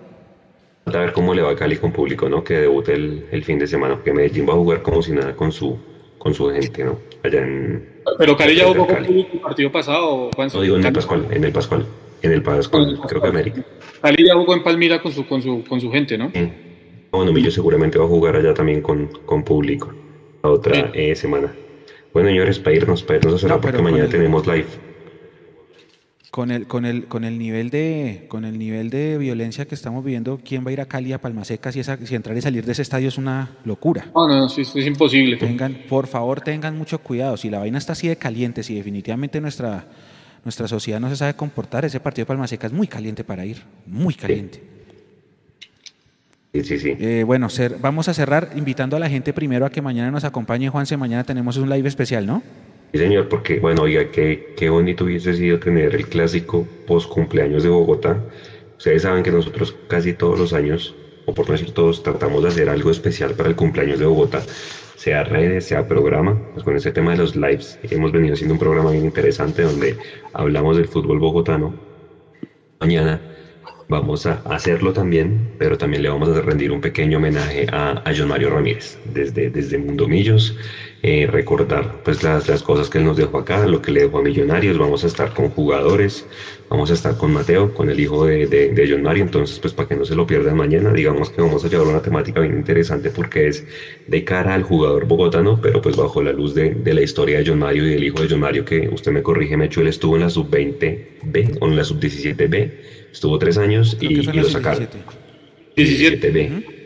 A ver cómo le va a Cali con público, ¿no? Que debute el, el fin de semana. Porque Medellín va a jugar como si nada con su, con su gente, ¿no? Allá en... Pero Cali ya jugó con Cali. público el partido pasado. Juan. No digo en el Pascual, en el Pascual. En el Pascual, creo que América. Cali ya jugó en Palmira con su, con su, con su gente, ¿no? Sí. Bueno, Millo seguramente va a jugar allá también con, con público la otra Sí. eh, semana. Bueno, señores, para irnos, para irnos a cerrar No, porque mañana el- tenemos live. Con el, con el, con el nivel de, con el nivel de violencia que estamos viviendo, ¿quién va a ir a Cali a Palmaseca si, esa, si entrar y salir de ese estadio es una locura? No, no, no, sí, es imposible. Tengan, por favor, tengan mucho cuidado. Si la vaina está así de caliente, si definitivamente nuestra, nuestra sociedad no se sabe comportar, ese partido de Palmaseca es muy caliente para ir, muy caliente. Sí, sí, sí. Eh, bueno, vamos a cerrar invitando a la gente primero a que mañana nos acompañe Juanse. Mañana tenemos un live especial, ¿no? Sí, señor, porque, bueno, oiga, qué, qué bonito hubiese sido tener el clásico post cumpleaños de Bogotá. Ustedes saben que nosotros casi todos los años, o por no decir todos, tratamos de hacer algo especial para el cumpleaños de Bogotá, sea redes, sea programa. Pues con ese tema de los lives, hemos venido haciendo un programa bien interesante donde hablamos del fútbol bogotano. Mañana vamos a hacerlo también, pero también le vamos a rendir un pequeño homenaje a, a John Mario Ramírez desde, desde Mundo Millos, eh, recordar pues las, las cosas que él nos dejó acá, lo que le dejó a Millonarios, vamos a estar con jugadores, vamos a estar con Mateo, con el hijo de, de, de John Mario, entonces pues para que no se lo pierdan mañana, digamos que vamos a llevar una temática bien interesante porque es de cara al jugador bogotano, pero pues bajo la luz de, de la historia de John Mario y del hijo de John Mario, que usted me corrige, Mecho, él estuvo en la sub-20B o en la sub-17B, estuvo tres años Creo y, lo sacaron. 17. 17B.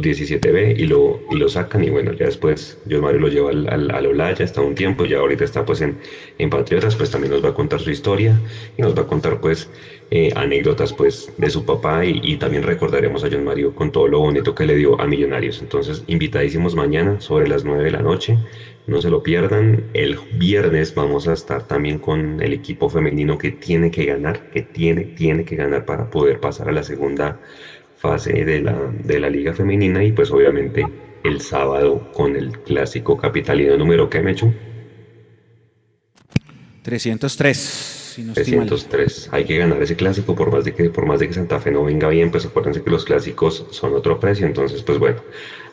17B y lo, y lo sacan y bueno, ya después John Mario lo lleva al, al, al Olaya, está un tiempo, ya ahorita está pues en, en Patriotas, pues también nos va a contar su historia y nos va a contar pues eh, anécdotas pues de su papá y, y también recordaremos a John Mario con todo lo bonito que le dio a Millonarios. Entonces, invitadísimos mañana sobre las 9 de la noche, no se lo pierdan. El viernes vamos a estar también con el equipo femenino que tiene que ganar, que tiene, tiene que ganar para poder pasar a la segunda fase de la, de la liga femenina y pues obviamente el sábado con el clásico capitalino número que me hecho 303, si no estoy mal. 303 hay que ganar ese clásico por más de que por más de que Santa Fe no venga bien pues acuérdense que los clásicos son otro precio. Entonces pues bueno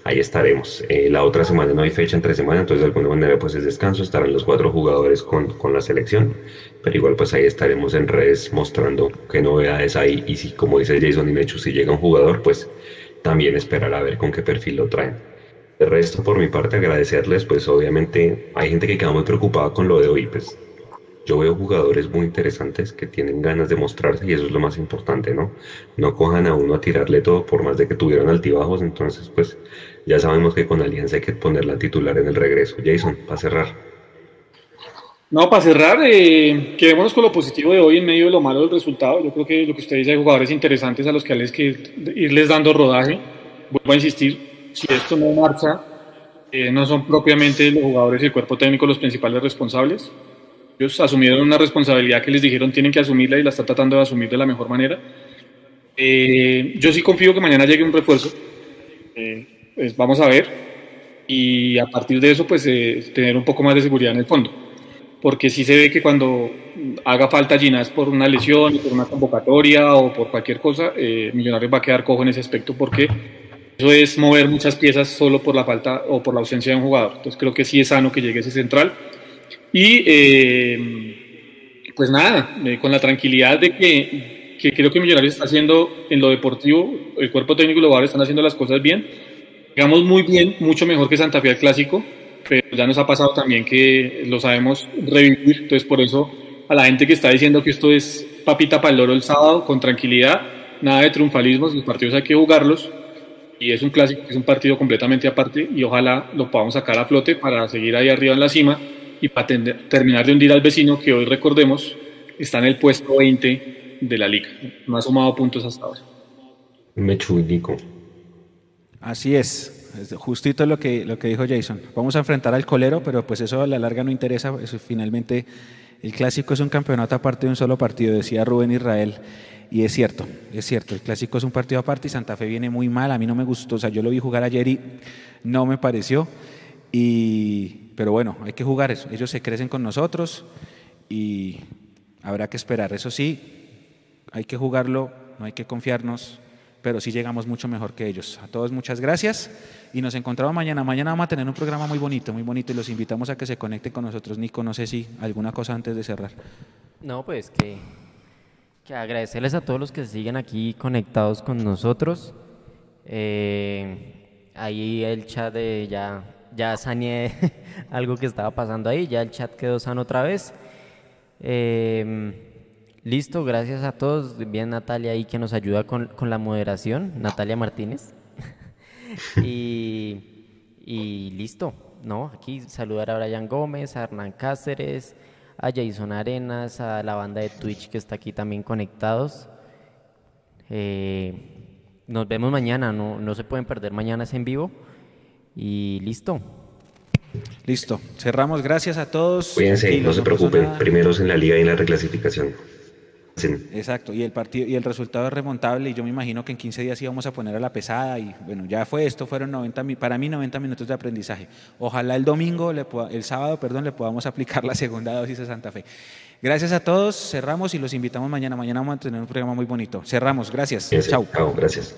ahí estaremos. Eh, la otra semana no hay fecha entre semana, entonces de alguna manera pues es descanso, estarán los cuatro jugadores con, con la selección, pero igual pues ahí estaremos en redes mostrando qué novedades hay y si como dice Jason y Mechu, si llega un jugador pues también esperar a ver con qué perfil lo traen. De resto, por mi parte, agradecerles, pues obviamente hay gente que queda muy preocupada con lo de hoy, pues yo veo jugadores muy interesantes que tienen ganas de mostrarse y eso es lo más importante, ¿no? No cojan a uno a tirarle todo por más de que tuvieran altibajos, entonces pues ya sabemos que con Alianza hay que ponerla titular en el regreso. Jason, para cerrar. No, para cerrar, eh, quedémonos con lo positivo de hoy en medio de lo malo del resultado. Yo creo que lo que usted dice, hay jugadores interesantes a los que hay que irles dando rodaje. Vuelvo a insistir, si esto no marcha, eh, no son propiamente los jugadores y el cuerpo técnico los principales responsables. Ellos asumieron una responsabilidad que les dijeron tienen que asumirla y la está tratando de asumir de la mejor manera. Eh, yo sí confío que mañana llegue un refuerzo. Eh, pues vamos a ver. Y a partir de eso, pues eh, tener un poco más de seguridad en el fondo. Porque sí se ve que cuando haga falta Ginás por una lesión, por una convocatoria o por cualquier cosa, Millonarios va a quedar cojo en ese aspecto porque eso es mover muchas piezas solo por la falta o por la ausencia de un jugador. Entonces creo que sí es sano que llegue ese central y eh, pues nada, eh, con la tranquilidad de que, que, creo que Millonarios está haciendo en lo deportivo, el cuerpo técnico y los jugadores están haciendo las cosas bien. Digamos muy bien, mucho mejor que Santa Fe al clásico, pero ya nos ha pasado también que lo sabemos revivir. Entonces, por eso, a la gente que está diciendo que esto es papita para el loro el sábado, con tranquilidad, nada de triunfalismos, los partidos hay que jugarlos. Y es un clásico, es un partido completamente aparte y ojalá lo podamos sacar a flote para seguir ahí arriba en la cima y para terminar de hundir al vecino que hoy recordemos está en el puesto 20 de la liga. No ha sumado puntos hasta ahora. Me chudico. Así es, justito lo que, lo que dijo Jason. Vamos a enfrentar al colero, pero pues eso a la larga no interesa. Eso finalmente el clásico es un campeonato aparte de un solo partido, decía Rubén Israel. Y es cierto, es cierto, el clásico es un partido aparte y Santa Fe viene muy mal. A mí no me gustó, o sea, yo lo vi jugar ayer y no me pareció. Y, pero bueno, hay que jugar eso. Ellos se crecen con nosotros y habrá que esperar. Eso sí, hay que jugarlo, no hay que confiarnos, pero sí llegamos mucho mejor que ellos. A todos muchas gracias y nos encontramos mañana. Mañana vamos a tener un programa muy bonito, muy bonito y los invitamos a que se conecten con nosotros. Nico, no sé si alguna cosa antes de cerrar. No, pues que, que agradecerles a todos los que siguen aquí conectados con nosotros. Eh, ahí el chat de ya ya saneé algo que estaba pasando ahí, ya el chat quedó sano otra vez. Em, listo, gracias a todos. Bien Natalia ahí que nos ayuda con, la moderación, Natalia Martínez. y, y, listo, ¿no? Aquí saludar a Brian Gómez, a Hernán Cáceres, a Jason Arenas, a la banda de Twitch que está aquí también conectados. Eh, nos vemos mañana, no, no se pueden perder mañana es en vivo. Y listo. Listo. Cerramos. Gracias a todos. Cuídense, no se preocupen. Primeros en la liga y en la reclasificación. Exacto, y el partido y el resultado es remontable y yo me imagino que en 15 días íbamos a poner a la pesada y bueno, ya fue esto, fueron 90 para mí 90 minutos de aprendizaje. Ojalá el domingo, le el sábado, perdón, le podamos aplicar la segunda dosis a Santa Fe. Gracias a todos, cerramos y los invitamos mañana. Mañana vamos a tener un programa muy bonito. Cerramos, gracias. Chao. Chao, gracias.